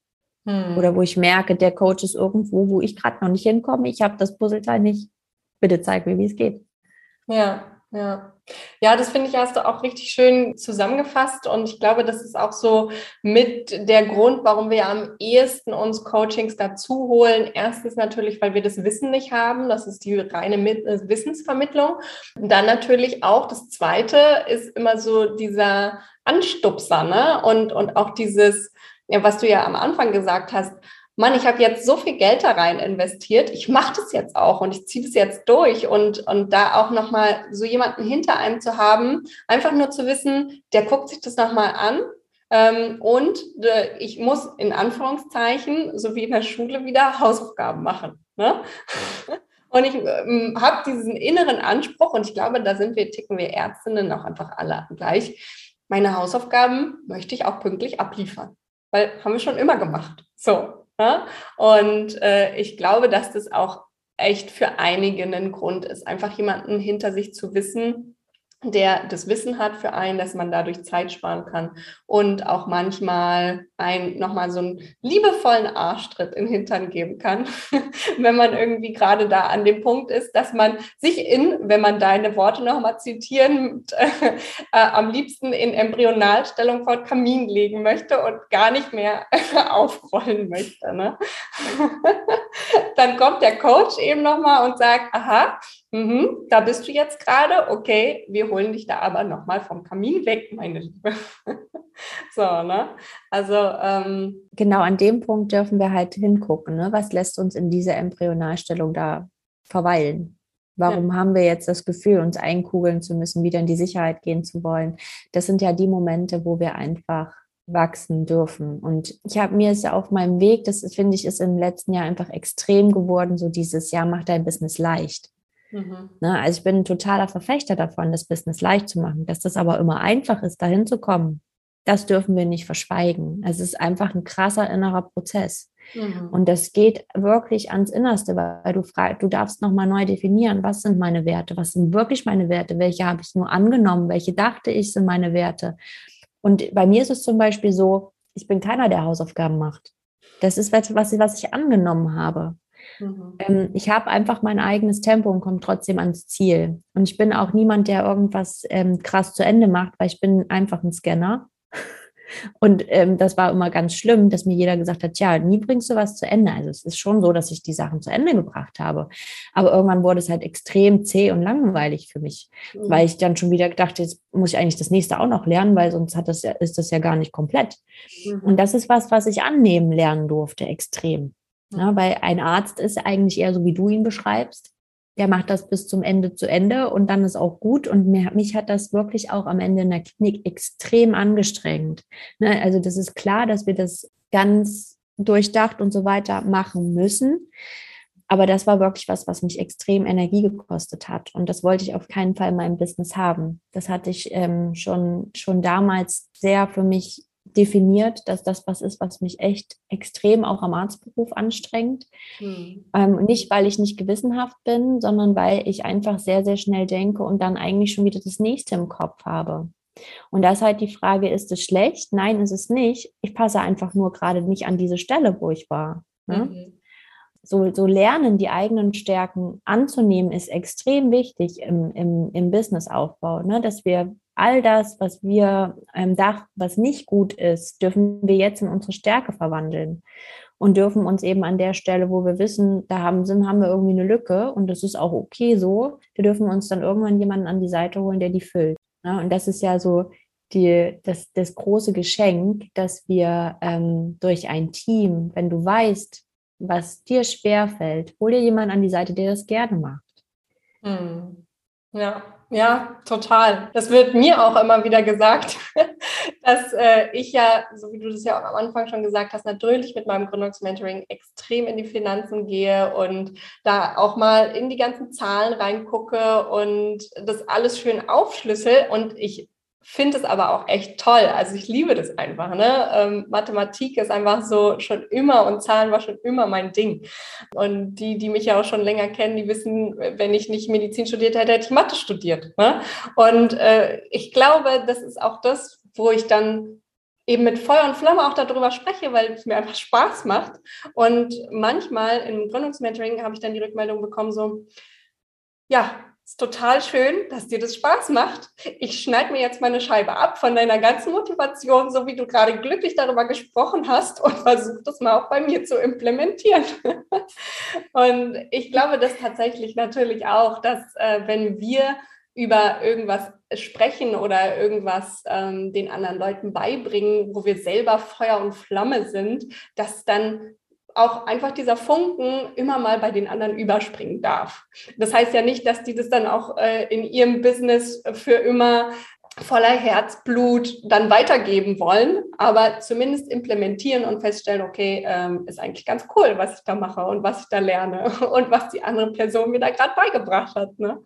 Hm. Oder wo ich merke, der Coach ist irgendwo, wo ich gerade noch nicht hinkomme, ich habe das Puzzleteil nicht. Bitte zeig mir, wie es geht. Ja, ja. Ja, das finde ich, hast du auch richtig schön zusammengefasst. Und ich glaube, das ist auch so mit der Grund, warum wir am ehesten uns Coachings dazu holen. Erstens natürlich, weil wir das Wissen nicht haben. Das ist die reine äh, Wissensvermittlung. Und dann natürlich auch das Zweite ist immer so dieser Anstupser, ne? Und, und auch dieses, ja, was du ja am Anfang gesagt hast, Mann, ich habe jetzt so viel Geld da rein investiert, ich mache das jetzt auch und ich ziehe das jetzt durch und, und da auch nochmal so jemanden hinter einem zu haben, einfach nur zu wissen, der guckt sich das nochmal an ähm, und äh, ich muss in Anführungszeichen, so wie in der Schule wieder, Hausaufgaben machen. Ne? Und ich ähm, habe diesen inneren Anspruch und ich glaube, da sind wir, ticken wir Ärztinnen auch einfach alle gleich. Meine Hausaufgaben möchte ich auch pünktlich abliefern, weil haben wir schon immer gemacht. So, ja? Und äh, ich glaube, dass das auch echt für einige ein Grund ist, einfach jemanden hinter sich zu wissen, der das Wissen hat für einen, dass man dadurch Zeit sparen kann und auch manchmal ein nochmal so einen liebevollen Arschtritt in den Hintern geben kann, wenn man irgendwie gerade da an dem Punkt ist, dass man sich in, wenn man deine Worte nochmal zitieren, äh, am liebsten in Embryonalstellung vor Kamin legen möchte und gar nicht mehr aufrollen möchte. Ne? Dann kommt der Coach eben nochmal und sagt, aha, mhm, da bist du jetzt gerade, okay, wir holen dich da aber nochmal vom Kamin weg, meine Liebe. so, ne? Also ähm, genau an dem Punkt dürfen wir halt hingucken, ne? Was lässt uns in dieser Embryonalstellung da verweilen? Warum ja. haben wir jetzt das Gefühl, uns einkugeln zu müssen, wieder in die Sicherheit gehen zu wollen? Das sind ja die Momente, wo wir einfach wachsen dürfen. Und ich habe mir es ja auf meinem Weg, das finde ich, ist im letzten Jahr einfach extrem geworden, so dieses Jahr macht dein Business leicht. Mhm. Ne, also ich bin ein totaler Verfechter davon, das Business leicht zu machen. Dass das aber immer einfach ist, dahin zu kommen, das dürfen wir nicht verschweigen. Es ist einfach ein krasser innerer Prozess. Mhm. Und das geht wirklich ans Innerste, weil du fragst, du darfst nochmal neu definieren, was sind meine Werte, was sind wirklich meine Werte, welche habe ich nur angenommen, welche dachte ich sind meine Werte. Und bei mir ist es zum Beispiel so, ich bin keiner, der Hausaufgaben macht. Das ist was, was ich angenommen habe. Mhm. Ähm, ich habe einfach mein eigenes Tempo und komme trotzdem ans Ziel. Und ich bin auch niemand, der irgendwas ähm, krass zu Ende macht, weil ich bin einfach ein Scanner. Und ähm, das war immer ganz schlimm, dass mir jeder gesagt hat, ja, nie bringst du was zu Ende. Also es ist schon so, dass ich die Sachen zu Ende gebracht habe. Aber irgendwann wurde es halt extrem zäh und langweilig für mich, mhm. weil ich dann schon wieder gedacht, jetzt muss ich eigentlich das nächste auch noch lernen, weil sonst hat das ja, ist das ja gar nicht komplett. Mhm. Und das ist was, was ich annehmen lernen durfte, extrem. Ja, weil ein Arzt ist eigentlich eher so, wie du ihn beschreibst der macht das bis zum Ende zu Ende und dann ist auch gut. Und mich hat das wirklich auch am Ende in der Klinik extrem angestrengt. Ne? Also das ist klar, dass wir das ganz durchdacht und so weiter machen müssen. Aber das war wirklich was, was mich extrem Energie gekostet hat. Und das wollte ich auf keinen Fall in meinem Business haben. Das hatte ich ähm, schon, schon damals sehr für mich definiert, dass das was ist, was mich echt extrem auch am Arztberuf anstrengt. Mhm. Ähm, nicht, weil ich nicht gewissenhaft bin, sondern weil ich einfach sehr, sehr schnell denke und dann eigentlich schon wieder das nächste im Kopf habe. Und da ist halt die Frage, ist es schlecht? Nein, ist es nicht. Ich passe einfach nur gerade nicht an diese Stelle, wo ich war. Ne? Mhm. So, so lernen, die eigenen Stärken anzunehmen, ist extrem wichtig im, im, im Businessaufbau, ne? dass wir all das, was wir ähm, Dach, was nicht gut ist, dürfen wir jetzt in unsere Stärke verwandeln und dürfen uns eben an der Stelle, wo wir wissen, da haben, sind, haben wir irgendwie eine Lücke und das ist auch okay so, wir dürfen uns dann irgendwann jemanden an die Seite holen, der die füllt. Ja, und das ist ja so die, das, das große Geschenk, dass wir ähm, durch ein Team, wenn du weißt, was dir schwerfällt, hol dir jemanden an die Seite, der das gerne macht. Hm. Ja, ja, total. Das wird mir auch immer wieder gesagt, dass äh, ich ja, so wie du das ja auch am Anfang schon gesagt hast, natürlich mit meinem Gründungsmentoring extrem in die Finanzen gehe und da auch mal in die ganzen Zahlen reingucke und das alles schön aufschlüssel. Und ich finde es aber auch echt toll. Also ich liebe das einfach. Ne? Ähm, Mathematik ist einfach so schon immer und Zahlen war schon immer mein Ding. Und die, die mich ja auch schon länger kennen, die wissen, wenn ich nicht Medizin studiert hätte, hätte ich Mathe studiert. Ne? Und äh, ich glaube, das ist auch das, wo ich dann eben mit Feuer und Flamme auch darüber spreche, weil es mir einfach Spaß macht. Und manchmal im Gründungsmentoring habe ich dann die Rückmeldung bekommen, so, ja, ist total schön, dass dir das Spaß macht. Ich schneide mir jetzt meine Scheibe ab von deiner ganzen Motivation, so wie du gerade glücklich darüber gesprochen hast und versuche das mal auch bei mir zu implementieren. und ich glaube das tatsächlich natürlich auch, dass äh, wenn wir über irgendwas sprechen oder irgendwas ähm, den anderen Leuten beibringen, wo wir selber Feuer und Flamme sind, dass dann auch einfach dieser Funken immer mal bei den anderen überspringen darf. Das heißt ja nicht, dass die das dann auch äh, in ihrem Business für immer voller Herzblut dann weitergeben wollen, aber zumindest implementieren und feststellen, okay, ähm, ist eigentlich ganz cool, was ich da mache und was ich da lerne und was die andere Person mir da gerade beigebracht hat. Ne?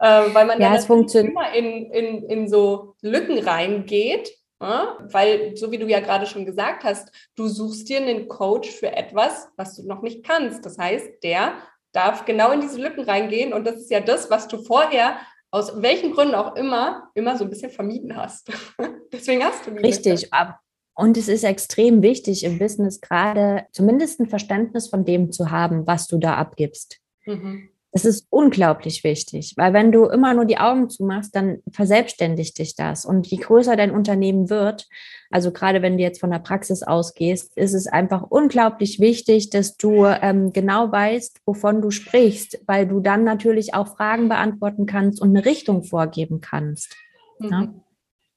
Äh, weil man ja, dann immer in, in, in so Lücken reingeht weil, so wie du ja gerade schon gesagt hast, du suchst dir einen Coach für etwas, was du noch nicht kannst. Das heißt, der darf genau in diese Lücken reingehen und das ist ja das, was du vorher aus welchen Gründen auch immer immer so ein bisschen vermieden hast. Deswegen hast du die Richtig. Lücke. Und es ist extrem wichtig im Business gerade zumindest ein Verständnis von dem zu haben, was du da abgibst. Mhm. Das ist unglaublich wichtig, weil wenn du immer nur die Augen zumachst, dann verselbstständigt dich das. Und je größer dein Unternehmen wird, also gerade wenn du jetzt von der Praxis ausgehst, ist es einfach unglaublich wichtig, dass du ähm, genau weißt, wovon du sprichst, weil du dann natürlich auch Fragen beantworten kannst und eine Richtung vorgeben kannst. Mhm. Ja?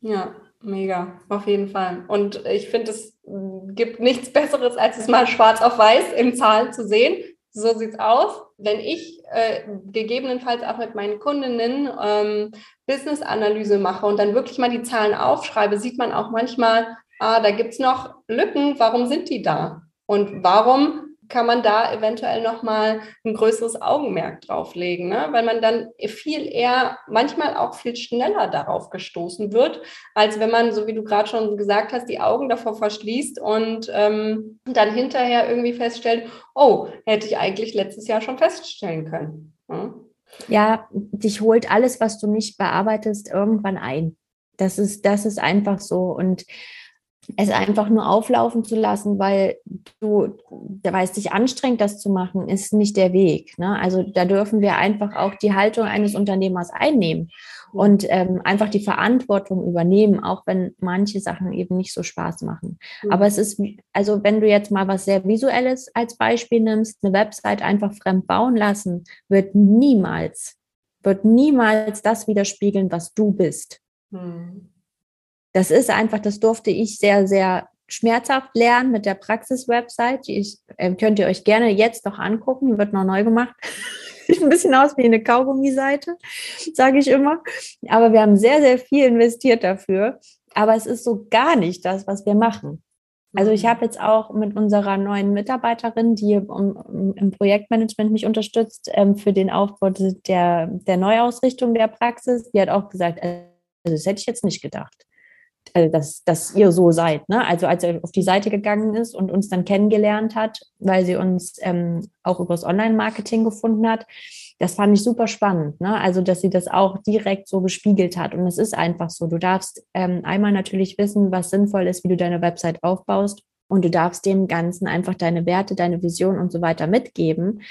ja, mega, auf jeden Fall. Und ich finde, es gibt nichts Besseres, als es mal schwarz auf weiß in Zahlen zu sehen so sieht's aus. Wenn ich äh, gegebenenfalls auch mit meinen Kundinnen ähm, Business-Analyse mache und dann wirklich mal die Zahlen aufschreibe, sieht man auch manchmal, ah, da gibt es noch Lücken, warum sind die da? Und warum kann man da eventuell nochmal ein größeres Augenmerk drauflegen, ne? weil man dann viel eher, manchmal auch viel schneller darauf gestoßen wird, als wenn man, so wie du gerade schon gesagt hast, die Augen davor verschließt und ähm, dann hinterher irgendwie feststellt, oh, hätte ich eigentlich letztes Jahr schon feststellen können. Ja? ja, dich holt alles, was du nicht bearbeitest, irgendwann ein. Das ist, das ist einfach so. Und es einfach nur auflaufen zu lassen, weil du, weil es dich anstrengt, das zu machen, ist nicht der Weg. Ne? Also da dürfen wir einfach auch die Haltung eines Unternehmers einnehmen und ähm, einfach die Verantwortung übernehmen, auch wenn manche Sachen eben nicht so Spaß machen. Mhm. Aber es ist, also wenn du jetzt mal was sehr Visuelles als Beispiel nimmst, eine Website einfach fremd bauen lassen, wird niemals, wird niemals das widerspiegeln, was du bist. Mhm das ist einfach, das durfte ich sehr, sehr schmerzhaft lernen mit der Praxis-Website. Die ich, äh, könnt ihr euch gerne jetzt noch angucken, wird noch neu gemacht. Sieht ein bisschen aus wie eine Kaugummi-Seite, sage ich immer. Aber wir haben sehr, sehr viel investiert dafür. Aber es ist so gar nicht das, was wir machen. Also ich mhm. habe jetzt auch mit unserer neuen Mitarbeiterin, die im Projektmanagement mich unterstützt, ähm, für den Aufbau der, der Neuausrichtung der Praxis, die hat auch gesagt, also das hätte ich jetzt nicht gedacht also dass, dass ihr so seid. Ne? Also als er auf die Seite gegangen ist und uns dann kennengelernt hat, weil sie uns ähm, auch übers Online-Marketing gefunden hat, das fand ich super spannend. Ne? Also dass sie das auch direkt so gespiegelt hat. Und es ist einfach so. Du darfst ähm, einmal natürlich wissen, was sinnvoll ist, wie du deine Website aufbaust. Und du darfst dem Ganzen einfach deine Werte, deine Vision und so weiter mitgeben.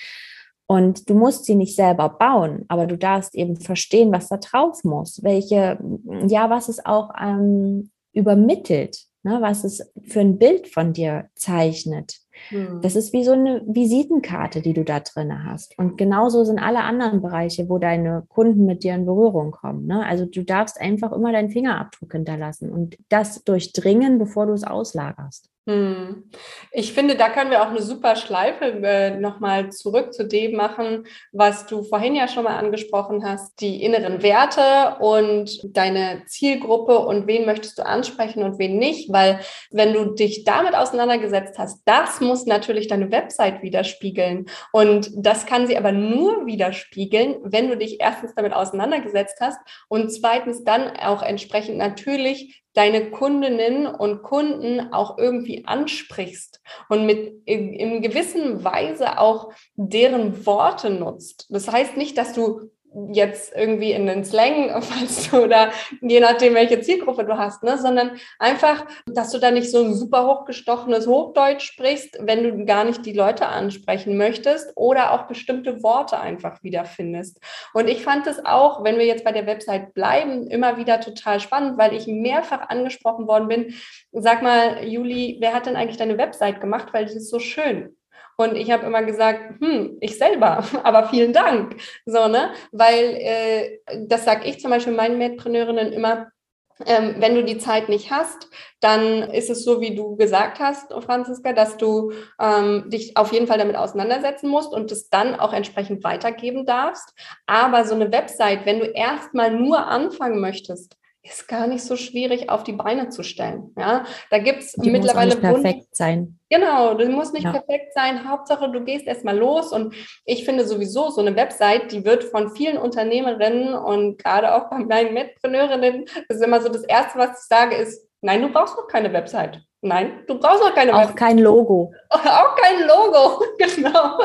Und du musst sie nicht selber bauen, aber du darfst eben verstehen, was da drauf muss, welche, ja, was es auch ähm, übermittelt, ne, was es für ein Bild von dir zeichnet. Hm. Das ist wie so eine Visitenkarte, die du da drin hast. Und genauso sind alle anderen Bereiche, wo deine Kunden mit dir in Berührung kommen. Ne? Also du darfst einfach immer deinen Fingerabdruck hinterlassen und das durchdringen, bevor du es auslagerst. Hm. Ich finde, da können wir auch eine super Schleife äh, nochmal zurück zu dem machen, was du vorhin ja schon mal angesprochen hast, die inneren Werte und deine Zielgruppe und wen möchtest du ansprechen und wen nicht, weil wenn du dich damit auseinandergesetzt hast, das muss natürlich deine Website widerspiegeln und das kann sie aber nur widerspiegeln, wenn du dich erstens damit auseinandergesetzt hast und zweitens dann auch entsprechend natürlich deine Kundinnen und Kunden auch irgendwie ansprichst und mit in, in gewissen Weise auch deren Worte nutzt. Das heißt nicht, dass du jetzt irgendwie in den Slang fallst oder je nachdem, welche Zielgruppe du hast, ne? sondern einfach, dass du da nicht so ein super hochgestochenes Hochdeutsch sprichst, wenn du gar nicht die Leute ansprechen möchtest oder auch bestimmte Worte einfach wiederfindest. Und ich fand es auch, wenn wir jetzt bei der Website bleiben, immer wieder total spannend, weil ich mehrfach angesprochen worden bin. Sag mal, Juli, wer hat denn eigentlich deine Website gemacht? Weil die ist so schön. Und ich habe immer gesagt, hm, ich selber, aber vielen Dank. So, ne? Weil äh, das sage ich zum Beispiel meinen Medpreneurinnen immer, ähm, wenn du die Zeit nicht hast, dann ist es so, wie du gesagt hast, Franziska, dass du ähm, dich auf jeden Fall damit auseinandersetzen musst und es dann auch entsprechend weitergeben darfst. Aber so eine Website, wenn du erstmal nur anfangen möchtest, ist gar nicht so schwierig auf die Beine zu stellen. Ja, da gibt es mittlerweile muss nicht perfekt sein. Genau, du musst nicht ja. perfekt sein. Hauptsache, du gehst erstmal los. Und ich finde sowieso, so eine Website, die wird von vielen Unternehmerinnen und gerade auch bei meinen Mitpreneurinnen, das ist immer so das Erste, was ich sage, ist, nein, du brauchst noch keine Website. Nein, du brauchst noch keine Auch kein Logo. Auch kein Logo, genau.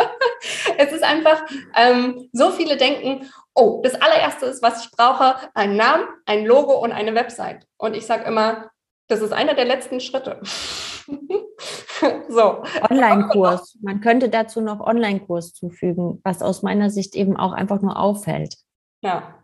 Es ist einfach, ähm, so viele denken, oh, das allererste ist, was ich brauche, ein Namen, ein Logo und eine Website. Und ich sage immer, das ist einer der letzten Schritte. so. Online-Kurs. Man könnte dazu noch Online-Kurs zufügen, was aus meiner Sicht eben auch einfach nur auffällt. Ja,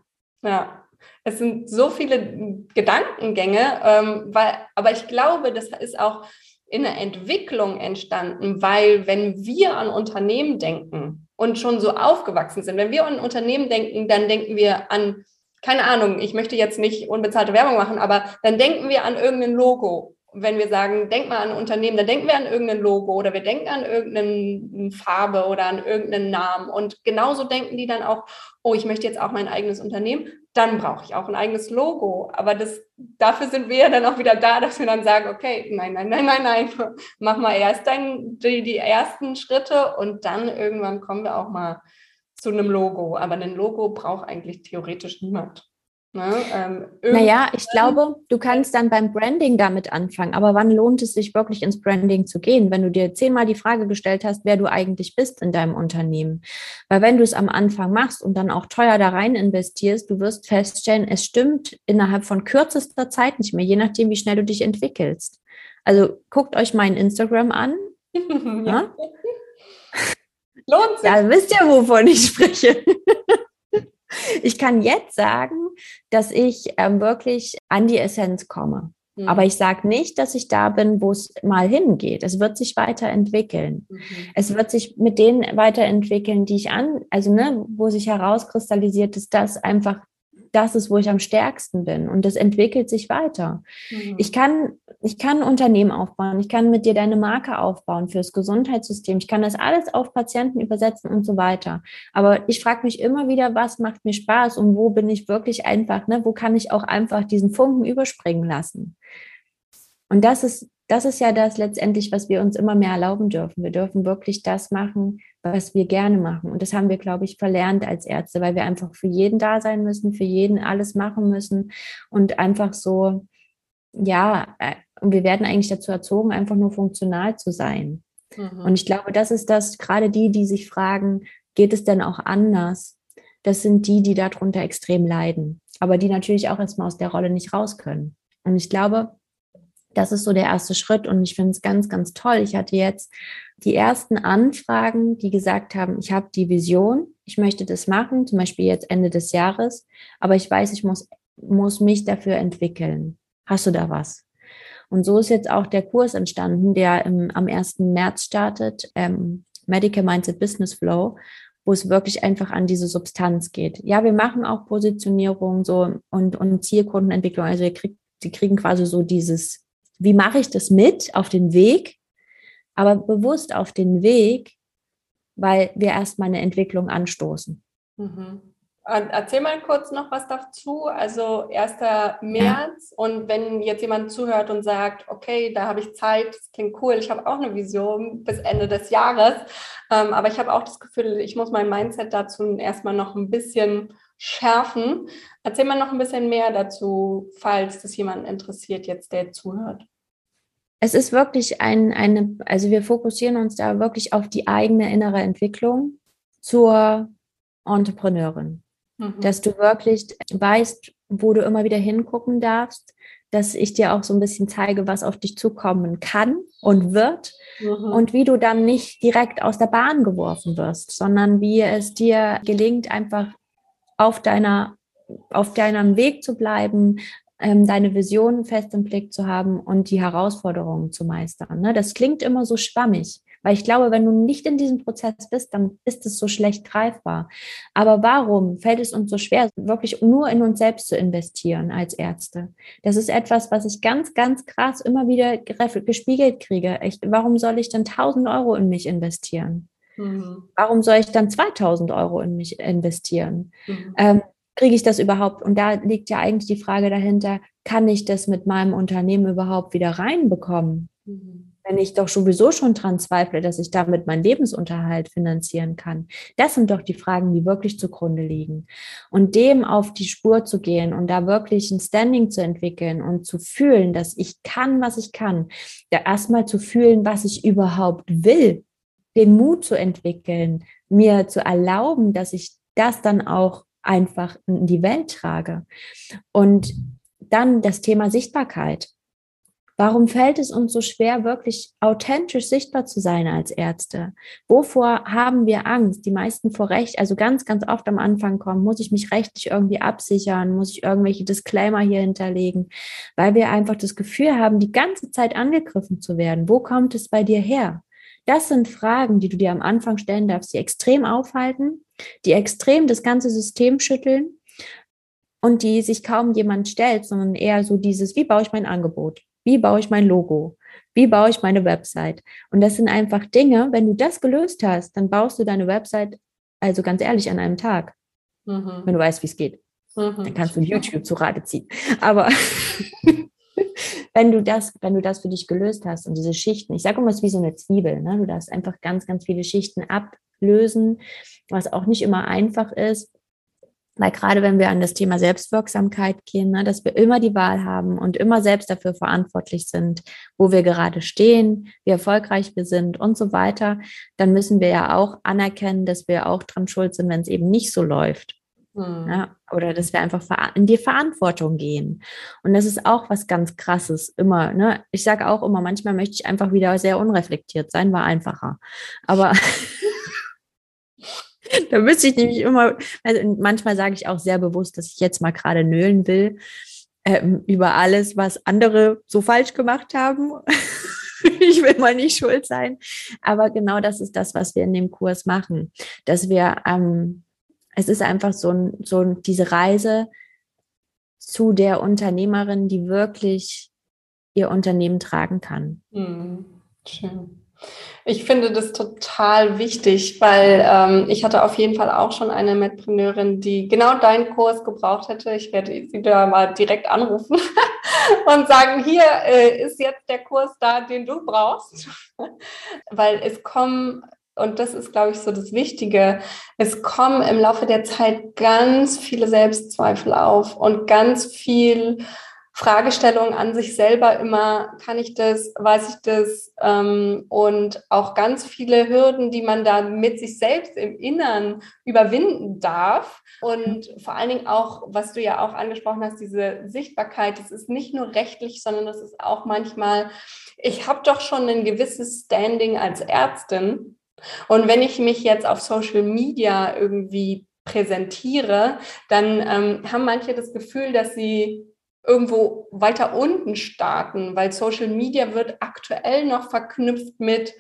ja. Es sind so viele Gedankengänge, ähm, weil, aber ich glaube, das ist auch in der Entwicklung entstanden, weil wenn wir an Unternehmen denken und schon so aufgewachsen sind, wenn wir an Unternehmen denken, dann denken wir an, keine Ahnung, ich möchte jetzt nicht unbezahlte Werbung machen, aber dann denken wir an irgendein Logo wenn wir sagen, denk mal an ein Unternehmen, dann denken wir an irgendein Logo oder wir denken an irgendeine Farbe oder an irgendeinen Namen. Und genauso denken die dann auch, oh, ich möchte jetzt auch mein eigenes Unternehmen, dann brauche ich auch ein eigenes Logo. Aber das, dafür sind wir dann auch wieder da, dass wir dann sagen, okay, nein, nein, nein, nein, nein, mach mal erst dein, die, die ersten Schritte und dann irgendwann kommen wir auch mal zu einem Logo. Aber ein Logo braucht eigentlich theoretisch niemand. Ne? Ähm, naja, ich glaube, du kannst dann beim Branding damit anfangen, aber wann lohnt es sich wirklich ins Branding zu gehen, wenn du dir zehnmal die Frage gestellt hast, wer du eigentlich bist in deinem Unternehmen? Weil wenn du es am Anfang machst und dann auch teuer da rein investierst, du wirst feststellen, es stimmt innerhalb von kürzester Zeit nicht mehr, je nachdem, wie schnell du dich entwickelst. Also guckt euch mein Instagram an. ja. Lohnt sich. Ja, wisst ihr, wovon ich spreche. Ich kann jetzt sagen, dass ich ähm, wirklich an die Essenz komme. Mhm. Aber ich sage nicht, dass ich da bin, wo es mal hingeht. Es wird sich weiterentwickeln. Mhm. Es wird sich mit denen weiterentwickeln, die ich an, also ne, wo sich herauskristallisiert, dass das einfach das ist, wo ich am stärksten bin. Und das entwickelt sich weiter. Mhm. Ich kann, ich kann Unternehmen aufbauen. Ich kann mit dir deine Marke aufbauen fürs Gesundheitssystem. Ich kann das alles auf Patienten übersetzen und so weiter. Aber ich frage mich immer wieder, was macht mir Spaß und wo bin ich wirklich einfach, ne? Wo kann ich auch einfach diesen Funken überspringen lassen? Und das ist, das ist ja das letztendlich, was wir uns immer mehr erlauben dürfen. Wir dürfen wirklich das machen, was wir gerne machen. Und das haben wir, glaube ich, verlernt als Ärzte, weil wir einfach für jeden da sein müssen, für jeden alles machen müssen und einfach so, ja, äh, und wir werden eigentlich dazu erzogen, einfach nur funktional zu sein. Mhm. Und ich glaube, das ist das, gerade die, die sich fragen, geht es denn auch anders? Das sind die, die darunter extrem leiden, aber die natürlich auch erstmal aus der Rolle nicht raus können. Und ich glaube, das ist so der erste Schritt und ich finde es ganz, ganz toll. Ich hatte jetzt die ersten Anfragen, die gesagt haben, ich habe die Vision, ich möchte das machen, zum Beispiel jetzt Ende des Jahres, aber ich weiß, ich muss, muss mich dafür entwickeln. Hast du da was? Und so ist jetzt auch der Kurs entstanden, der im, am 1. März startet, ähm, Medical Mindset Business Flow, wo es wirklich einfach an diese Substanz geht. Ja, wir machen auch Positionierung so und, und Zielkundenentwicklung. Also ihr kriegt, sie kriegen quasi so dieses wie mache ich das mit auf den Weg, aber bewusst auf den Weg, weil wir erstmal eine Entwicklung anstoßen. Mhm. Erzähl mal kurz noch was dazu. Also 1. März ja. und wenn jetzt jemand zuhört und sagt, okay, da habe ich Zeit, das klingt cool, ich habe auch eine Vision bis Ende des Jahres, ähm, aber ich habe auch das Gefühl, ich muss mein Mindset dazu erstmal noch ein bisschen schärfen. Erzähl mal noch ein bisschen mehr dazu, falls das jemanden interessiert, jetzt der zuhört. Es ist wirklich ein, eine, also wir fokussieren uns da wirklich auf die eigene innere Entwicklung zur Entrepreneurin. Mhm. Dass du wirklich weißt, wo du immer wieder hingucken darfst, dass ich dir auch so ein bisschen zeige, was auf dich zukommen kann und wird mhm. und wie du dann nicht direkt aus der Bahn geworfen wirst, sondern wie es dir gelingt, einfach auf deiner auf deinem Weg zu bleiben, ähm, deine Vision fest im Blick zu haben und die Herausforderungen zu meistern. Ne? Das klingt immer so schwammig, weil ich glaube, wenn du nicht in diesem Prozess bist, dann ist es so schlecht greifbar. Aber warum fällt es uns so schwer, wirklich nur in uns selbst zu investieren als Ärzte? Das ist etwas, was ich ganz, ganz krass immer wieder gespiegelt kriege. Ich, warum soll ich denn 1000 Euro in mich investieren? Mhm. Warum soll ich dann 2000 Euro in mich investieren? Mhm. Ähm, kriege ich das überhaupt? Und da liegt ja eigentlich die Frage dahinter, kann ich das mit meinem Unternehmen überhaupt wieder reinbekommen? Mhm. Wenn ich doch sowieso schon dran zweifle, dass ich damit meinen Lebensunterhalt finanzieren kann. Das sind doch die Fragen, die wirklich zugrunde liegen. Und dem auf die Spur zu gehen und da wirklich ein Standing zu entwickeln und zu fühlen, dass ich kann, was ich kann. Da erstmal zu fühlen, was ich überhaupt will den Mut zu entwickeln, mir zu erlauben, dass ich das dann auch einfach in die Welt trage. Und dann das Thema Sichtbarkeit. Warum fällt es uns so schwer, wirklich authentisch sichtbar zu sein als Ärzte? Wovor haben wir Angst? Die meisten vor Recht, also ganz, ganz oft am Anfang kommen, muss ich mich rechtlich irgendwie absichern, muss ich irgendwelche Disclaimer hier hinterlegen, weil wir einfach das Gefühl haben, die ganze Zeit angegriffen zu werden. Wo kommt es bei dir her? Das sind Fragen, die du dir am Anfang stellen darfst, die extrem aufhalten, die extrem das ganze System schütteln und die sich kaum jemand stellt, sondern eher so dieses, wie baue ich mein Angebot? Wie baue ich mein Logo? Wie baue ich meine Website? Und das sind einfach Dinge, wenn du das gelöst hast, dann baust du deine Website, also ganz ehrlich, an einem Tag. Mhm. Wenn du weißt, wie es geht. Mhm. Dann kannst du YouTube zu Rate ziehen. Aber wenn du das, wenn du das für dich gelöst hast und diese Schichten, ich sage immer, es ist wie so eine Zwiebel, ne? du darfst einfach ganz, ganz viele Schichten ablösen, was auch nicht immer einfach ist. Weil gerade wenn wir an das Thema Selbstwirksamkeit gehen, ne, dass wir immer die Wahl haben und immer selbst dafür verantwortlich sind, wo wir gerade stehen, wie erfolgreich wir sind und so weiter, dann müssen wir ja auch anerkennen, dass wir auch dran schuld sind, wenn es eben nicht so läuft. Hm. Ja, oder dass wir einfach in die Verantwortung gehen. Und das ist auch was ganz Krasses, immer. Ne? Ich sage auch immer, manchmal möchte ich einfach wieder sehr unreflektiert sein, war einfacher. Aber da müsste ich nämlich immer, also manchmal sage ich auch sehr bewusst, dass ich jetzt mal gerade nölen will ähm, über alles, was andere so falsch gemacht haben. ich will mal nicht schuld sein. Aber genau das ist das, was wir in dem Kurs machen, dass wir, ähm, es ist einfach so, so diese Reise zu der Unternehmerin, die wirklich ihr Unternehmen tragen kann. Mhm. Schön. Ich finde das total wichtig, weil ähm, ich hatte auf jeden Fall auch schon eine Metpreneurin, die genau deinen Kurs gebraucht hätte. Ich werde sie da mal direkt anrufen und sagen, hier äh, ist jetzt der Kurs da, den du brauchst. weil es kommen, und das ist, glaube ich, so das Wichtige, es kommen im Laufe der Zeit ganz viele Selbstzweifel auf und ganz viel Fragestellung an sich selber. Immer, kann ich das, weiß ich das? Ähm, und auch ganz viele Hürden, die man da mit sich selbst im Innern überwinden darf. Und vor allen Dingen auch, was du ja auch angesprochen hast, diese Sichtbarkeit, das ist nicht nur rechtlich, sondern das ist auch manchmal, ich habe doch schon ein gewisses Standing als Ärztin und wenn ich mich jetzt auf Social Media irgendwie präsentiere, dann ähm, haben manche das Gefühl, dass sie irgendwo weiter unten starten, weil Social Media wird aktuell noch verknüpft mit,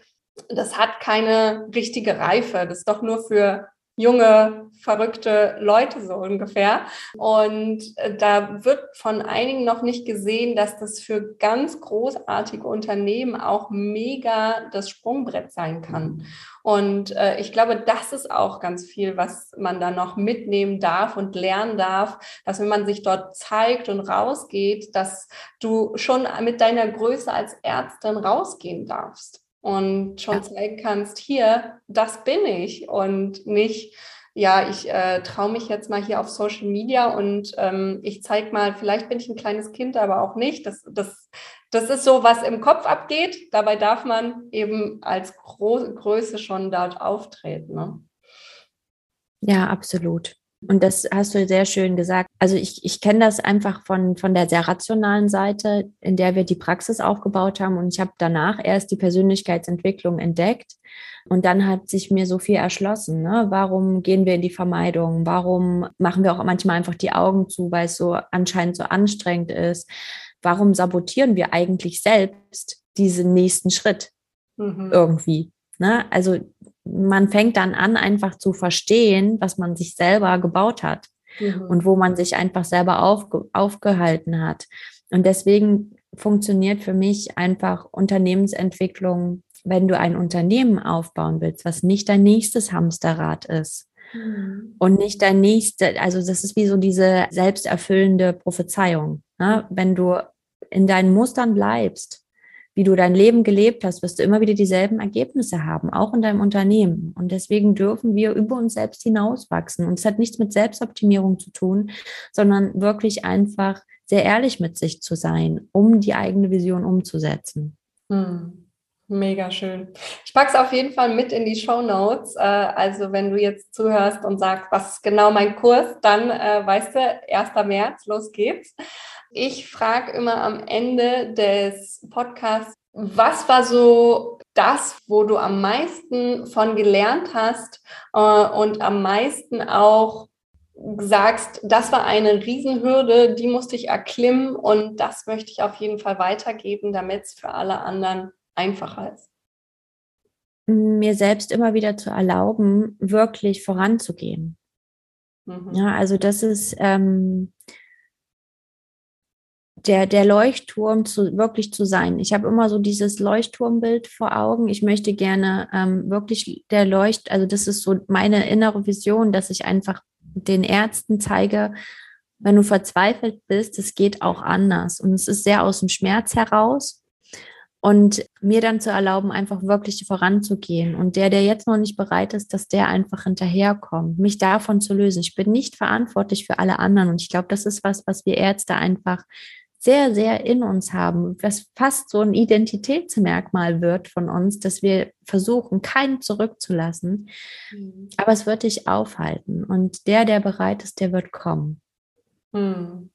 das hat keine richtige Reife, das ist doch nur für junge, verrückte Leute so ungefähr. Und äh, da wird von einigen noch nicht gesehen, dass das für ganz großartige Unternehmen auch mega das Sprungbrett sein kann. Und äh, ich glaube, das ist auch ganz viel, was man da noch mitnehmen darf und lernen darf, dass wenn man sich dort zeigt und rausgeht, dass du schon mit deiner Größe als Ärztin rausgehen darfst und schon ja. zeigen kannst, hier, das bin ich und nicht, ja, ich äh, traue mich jetzt mal hier auf Social Media und ähm, ich zeige mal, vielleicht bin ich ein kleines Kind, aber auch nicht. Das, das, das ist so, was im Kopf abgeht. Dabei darf man eben als Gro Größe schon dort auftreten. Ne? Ja, absolut. Und das hast du sehr schön gesagt. Also ich, ich kenne das einfach von, von der sehr rationalen Seite, in der wir die Praxis aufgebaut haben. Und ich habe danach erst die Persönlichkeitsentwicklung entdeckt. Und dann hat sich mir so viel erschlossen. Ne? Warum gehen wir in die Vermeidung? Warum machen wir auch manchmal einfach die Augen zu, weil es so anscheinend so anstrengend ist? Warum sabotieren wir eigentlich selbst diesen nächsten Schritt mhm. irgendwie? Ne? Also man fängt dann an, einfach zu verstehen, was man sich selber gebaut hat mhm. und wo man sich einfach selber aufge aufgehalten hat. Und deswegen funktioniert für mich einfach Unternehmensentwicklung, wenn du ein Unternehmen aufbauen willst, was nicht dein nächstes Hamsterrad ist. Mhm. Und nicht dein nächster, also das ist wie so diese selbsterfüllende Prophezeiung. Ne? Wenn du in deinen Mustern bleibst, wie du dein Leben gelebt hast, wirst du immer wieder dieselben Ergebnisse haben, auch in deinem Unternehmen. Und deswegen dürfen wir über uns selbst hinauswachsen. Und es hat nichts mit Selbstoptimierung zu tun, sondern wirklich einfach sehr ehrlich mit sich zu sein, um die eigene Vision umzusetzen. Hm. Mega schön. Ich packe es auf jeden Fall mit in die Show Notes. Äh, also wenn du jetzt zuhörst und sagst, was ist genau mein Kurs, dann äh, weißt du, 1. März, los geht's. Ich frage immer am Ende des Podcasts, was war so das, wo du am meisten von gelernt hast äh, und am meisten auch sagst, das war eine Riesenhürde, die musste ich erklimmen und das möchte ich auf jeden Fall weitergeben, damit es für alle anderen einfacher ist? Mir selbst immer wieder zu erlauben, wirklich voranzugehen. Mhm. Ja, also das ist ähm, der, der Leuchtturm zu, wirklich zu sein. Ich habe immer so dieses Leuchtturmbild vor Augen. Ich möchte gerne ähm, wirklich der Leucht, also das ist so meine innere Vision, dass ich einfach den Ärzten zeige, wenn du verzweifelt bist, es geht auch anders. Und es ist sehr aus dem Schmerz heraus. Und mir dann zu erlauben, einfach wirklich voranzugehen. Und der, der jetzt noch nicht bereit ist, dass der einfach hinterherkommt, mich davon zu lösen. Ich bin nicht verantwortlich für alle anderen. Und ich glaube, das ist was, was wir Ärzte einfach sehr, sehr in uns haben, was fast so ein Identitätsmerkmal wird von uns, dass wir versuchen, keinen zurückzulassen. Mhm. Aber es wird dich aufhalten. Und der, der bereit ist, der wird kommen. Mhm.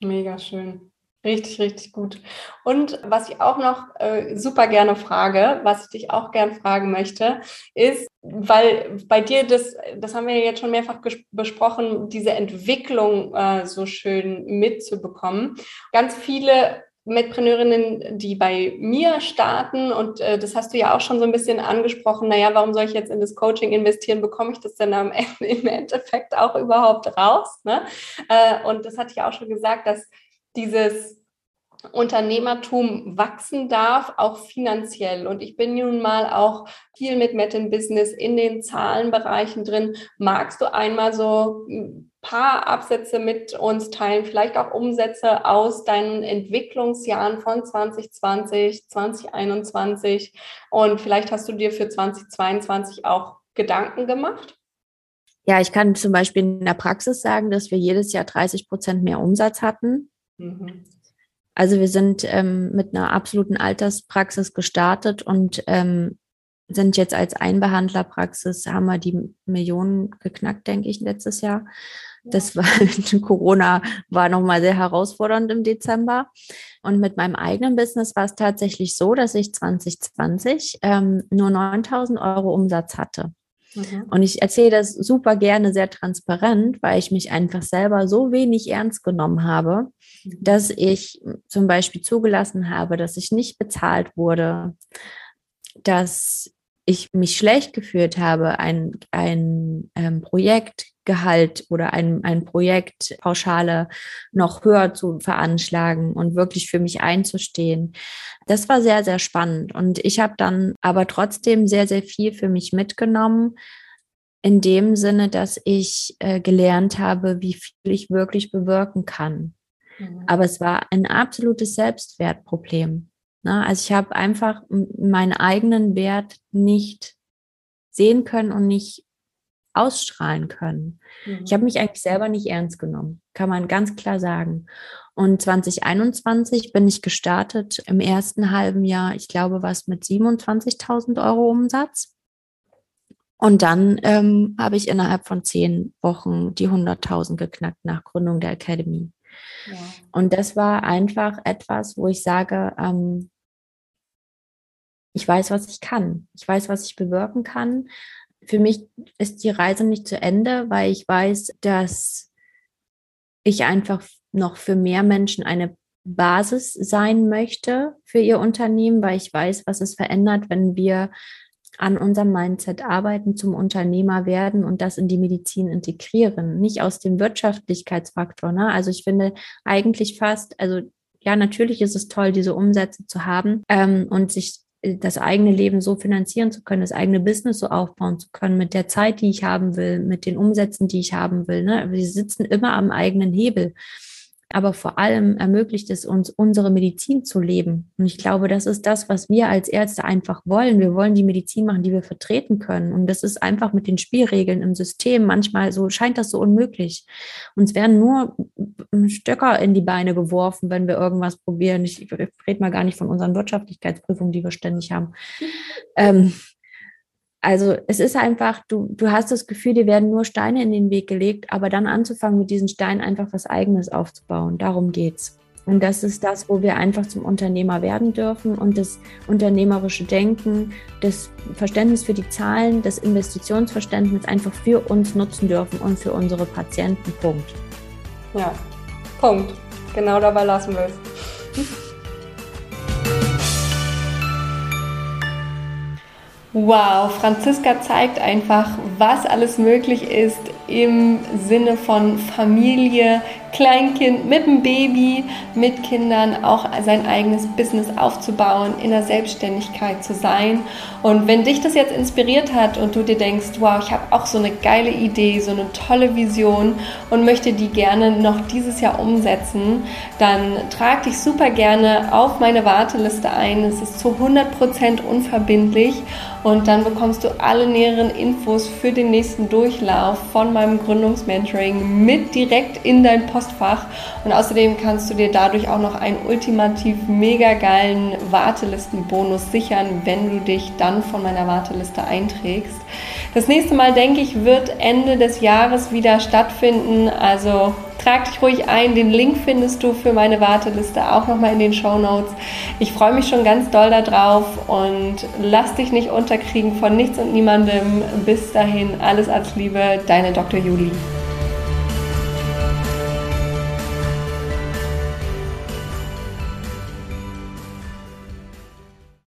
Mega schön. Richtig, richtig gut. Und was ich auch noch äh, super gerne frage, was ich dich auch gern fragen möchte, ist, weil bei dir das, das haben wir jetzt schon mehrfach besprochen, diese Entwicklung äh, so schön mitzubekommen. Ganz viele Mitpreneurinnen, die bei mir starten, und äh, das hast du ja auch schon so ein bisschen angesprochen, naja, warum soll ich jetzt in das Coaching investieren? Bekomme ich das denn am Ende im Endeffekt auch überhaupt raus? Ne? Äh, und das hatte ich auch schon gesagt, dass dieses Unternehmertum wachsen darf, auch finanziell. Und ich bin nun mal auch viel mit Met in Business in den Zahlenbereichen drin. Magst du einmal so ein paar Absätze mit uns teilen, vielleicht auch Umsätze aus deinen Entwicklungsjahren von 2020, 2021 und vielleicht hast du dir für 2022 auch Gedanken gemacht? Ja, ich kann zum Beispiel in der Praxis sagen, dass wir jedes Jahr 30 Prozent mehr Umsatz hatten. Mhm. Also wir sind ähm, mit einer absoluten Alterspraxis gestartet und ähm, sind jetzt als Einbehandlerpraxis, haben wir die Millionen geknackt, denke ich, letztes Jahr. Das war, Corona war nochmal sehr herausfordernd im Dezember. Und mit meinem eigenen Business war es tatsächlich so, dass ich 2020 ähm, nur 9000 Euro Umsatz hatte. Mhm. Und ich erzähle das super gerne sehr transparent, weil ich mich einfach selber so wenig ernst genommen habe. Dass ich zum Beispiel zugelassen habe, dass ich nicht bezahlt wurde, dass ich mich schlecht gefühlt habe, ein, ein ähm, Projektgehalt oder ein, ein Projektpauschale noch höher zu veranschlagen und wirklich für mich einzustehen. Das war sehr, sehr spannend. Und ich habe dann aber trotzdem sehr, sehr viel für mich mitgenommen, in dem Sinne, dass ich äh, gelernt habe, wie viel ich wirklich bewirken kann. Mhm. Aber es war ein absolutes Selbstwertproblem. Ne? Also ich habe einfach meinen eigenen Wert nicht sehen können und nicht ausstrahlen können. Mhm. Ich habe mich eigentlich selber nicht ernst genommen, kann man ganz klar sagen. Und 2021 bin ich gestartet im ersten halben Jahr, ich glaube, was mit 27.000 Euro Umsatz. Und dann ähm, habe ich innerhalb von zehn Wochen die 100.000 geknackt nach Gründung der Academy. Und das war einfach etwas, wo ich sage, ähm, ich weiß, was ich kann. Ich weiß, was ich bewirken kann. Für mich ist die Reise nicht zu Ende, weil ich weiß, dass ich einfach noch für mehr Menschen eine Basis sein möchte für ihr Unternehmen, weil ich weiß, was es verändert, wenn wir an unserem Mindset arbeiten, zum Unternehmer werden und das in die Medizin integrieren, nicht aus dem Wirtschaftlichkeitsfaktor. Ne? Also ich finde eigentlich fast, also ja, natürlich ist es toll, diese Umsätze zu haben ähm, und sich das eigene Leben so finanzieren zu können, das eigene Business so aufbauen zu können, mit der Zeit, die ich haben will, mit den Umsätzen, die ich haben will. Ne? Wir sitzen immer am eigenen Hebel aber vor allem ermöglicht es uns, unsere Medizin zu leben. Und ich glaube, das ist das, was wir als Ärzte einfach wollen. Wir wollen die Medizin machen, die wir vertreten können. Und das ist einfach mit den Spielregeln im System manchmal so, scheint das so unmöglich. Uns werden nur Stöcker in die Beine geworfen, wenn wir irgendwas probieren. Ich, rede mal gar nicht von unseren Wirtschaftlichkeitsprüfungen, die wir ständig haben. Ähm, also es ist einfach, du, du hast das Gefühl, dir werden nur Steine in den Weg gelegt, aber dann anzufangen, mit diesen Steinen einfach was Eigenes aufzubauen. Darum geht's. Und das ist das, wo wir einfach zum Unternehmer werden dürfen und das unternehmerische Denken, das Verständnis für die Zahlen, das Investitionsverständnis einfach für uns nutzen dürfen und für unsere Patienten. Punkt. Ja, Punkt. Genau dabei lassen wir es. Wow, Franziska zeigt einfach, was alles möglich ist im Sinne von Familie, Kleinkind mit einem Baby, mit Kindern auch sein eigenes Business aufzubauen, in der Selbstständigkeit zu sein. Und wenn dich das jetzt inspiriert hat und du dir denkst, wow, ich habe auch so eine geile Idee, so eine tolle Vision und möchte die gerne noch dieses Jahr umsetzen, dann trag dich super gerne auf meine Warteliste ein. Es ist zu 100% unverbindlich und dann bekommst du alle näheren Infos für den nächsten Durchlauf von meinem Gründungsmentoring mit direkt in dein Postfach. Und außerdem kannst du dir dadurch auch noch einen ultimativ mega geilen Wartelistenbonus sichern, wenn du dich dann von meiner Warteliste einträgst. Das nächste Mal, denke ich, wird Ende des Jahres wieder stattfinden. Also trag dich ruhig ein. Den Link findest du für meine Warteliste auch nochmal in den Show Notes. Ich freue mich schon ganz doll darauf und lass dich nicht unterkriegen von nichts und niemandem. Bis dahin, alles als Liebe, deine Dr. Julie.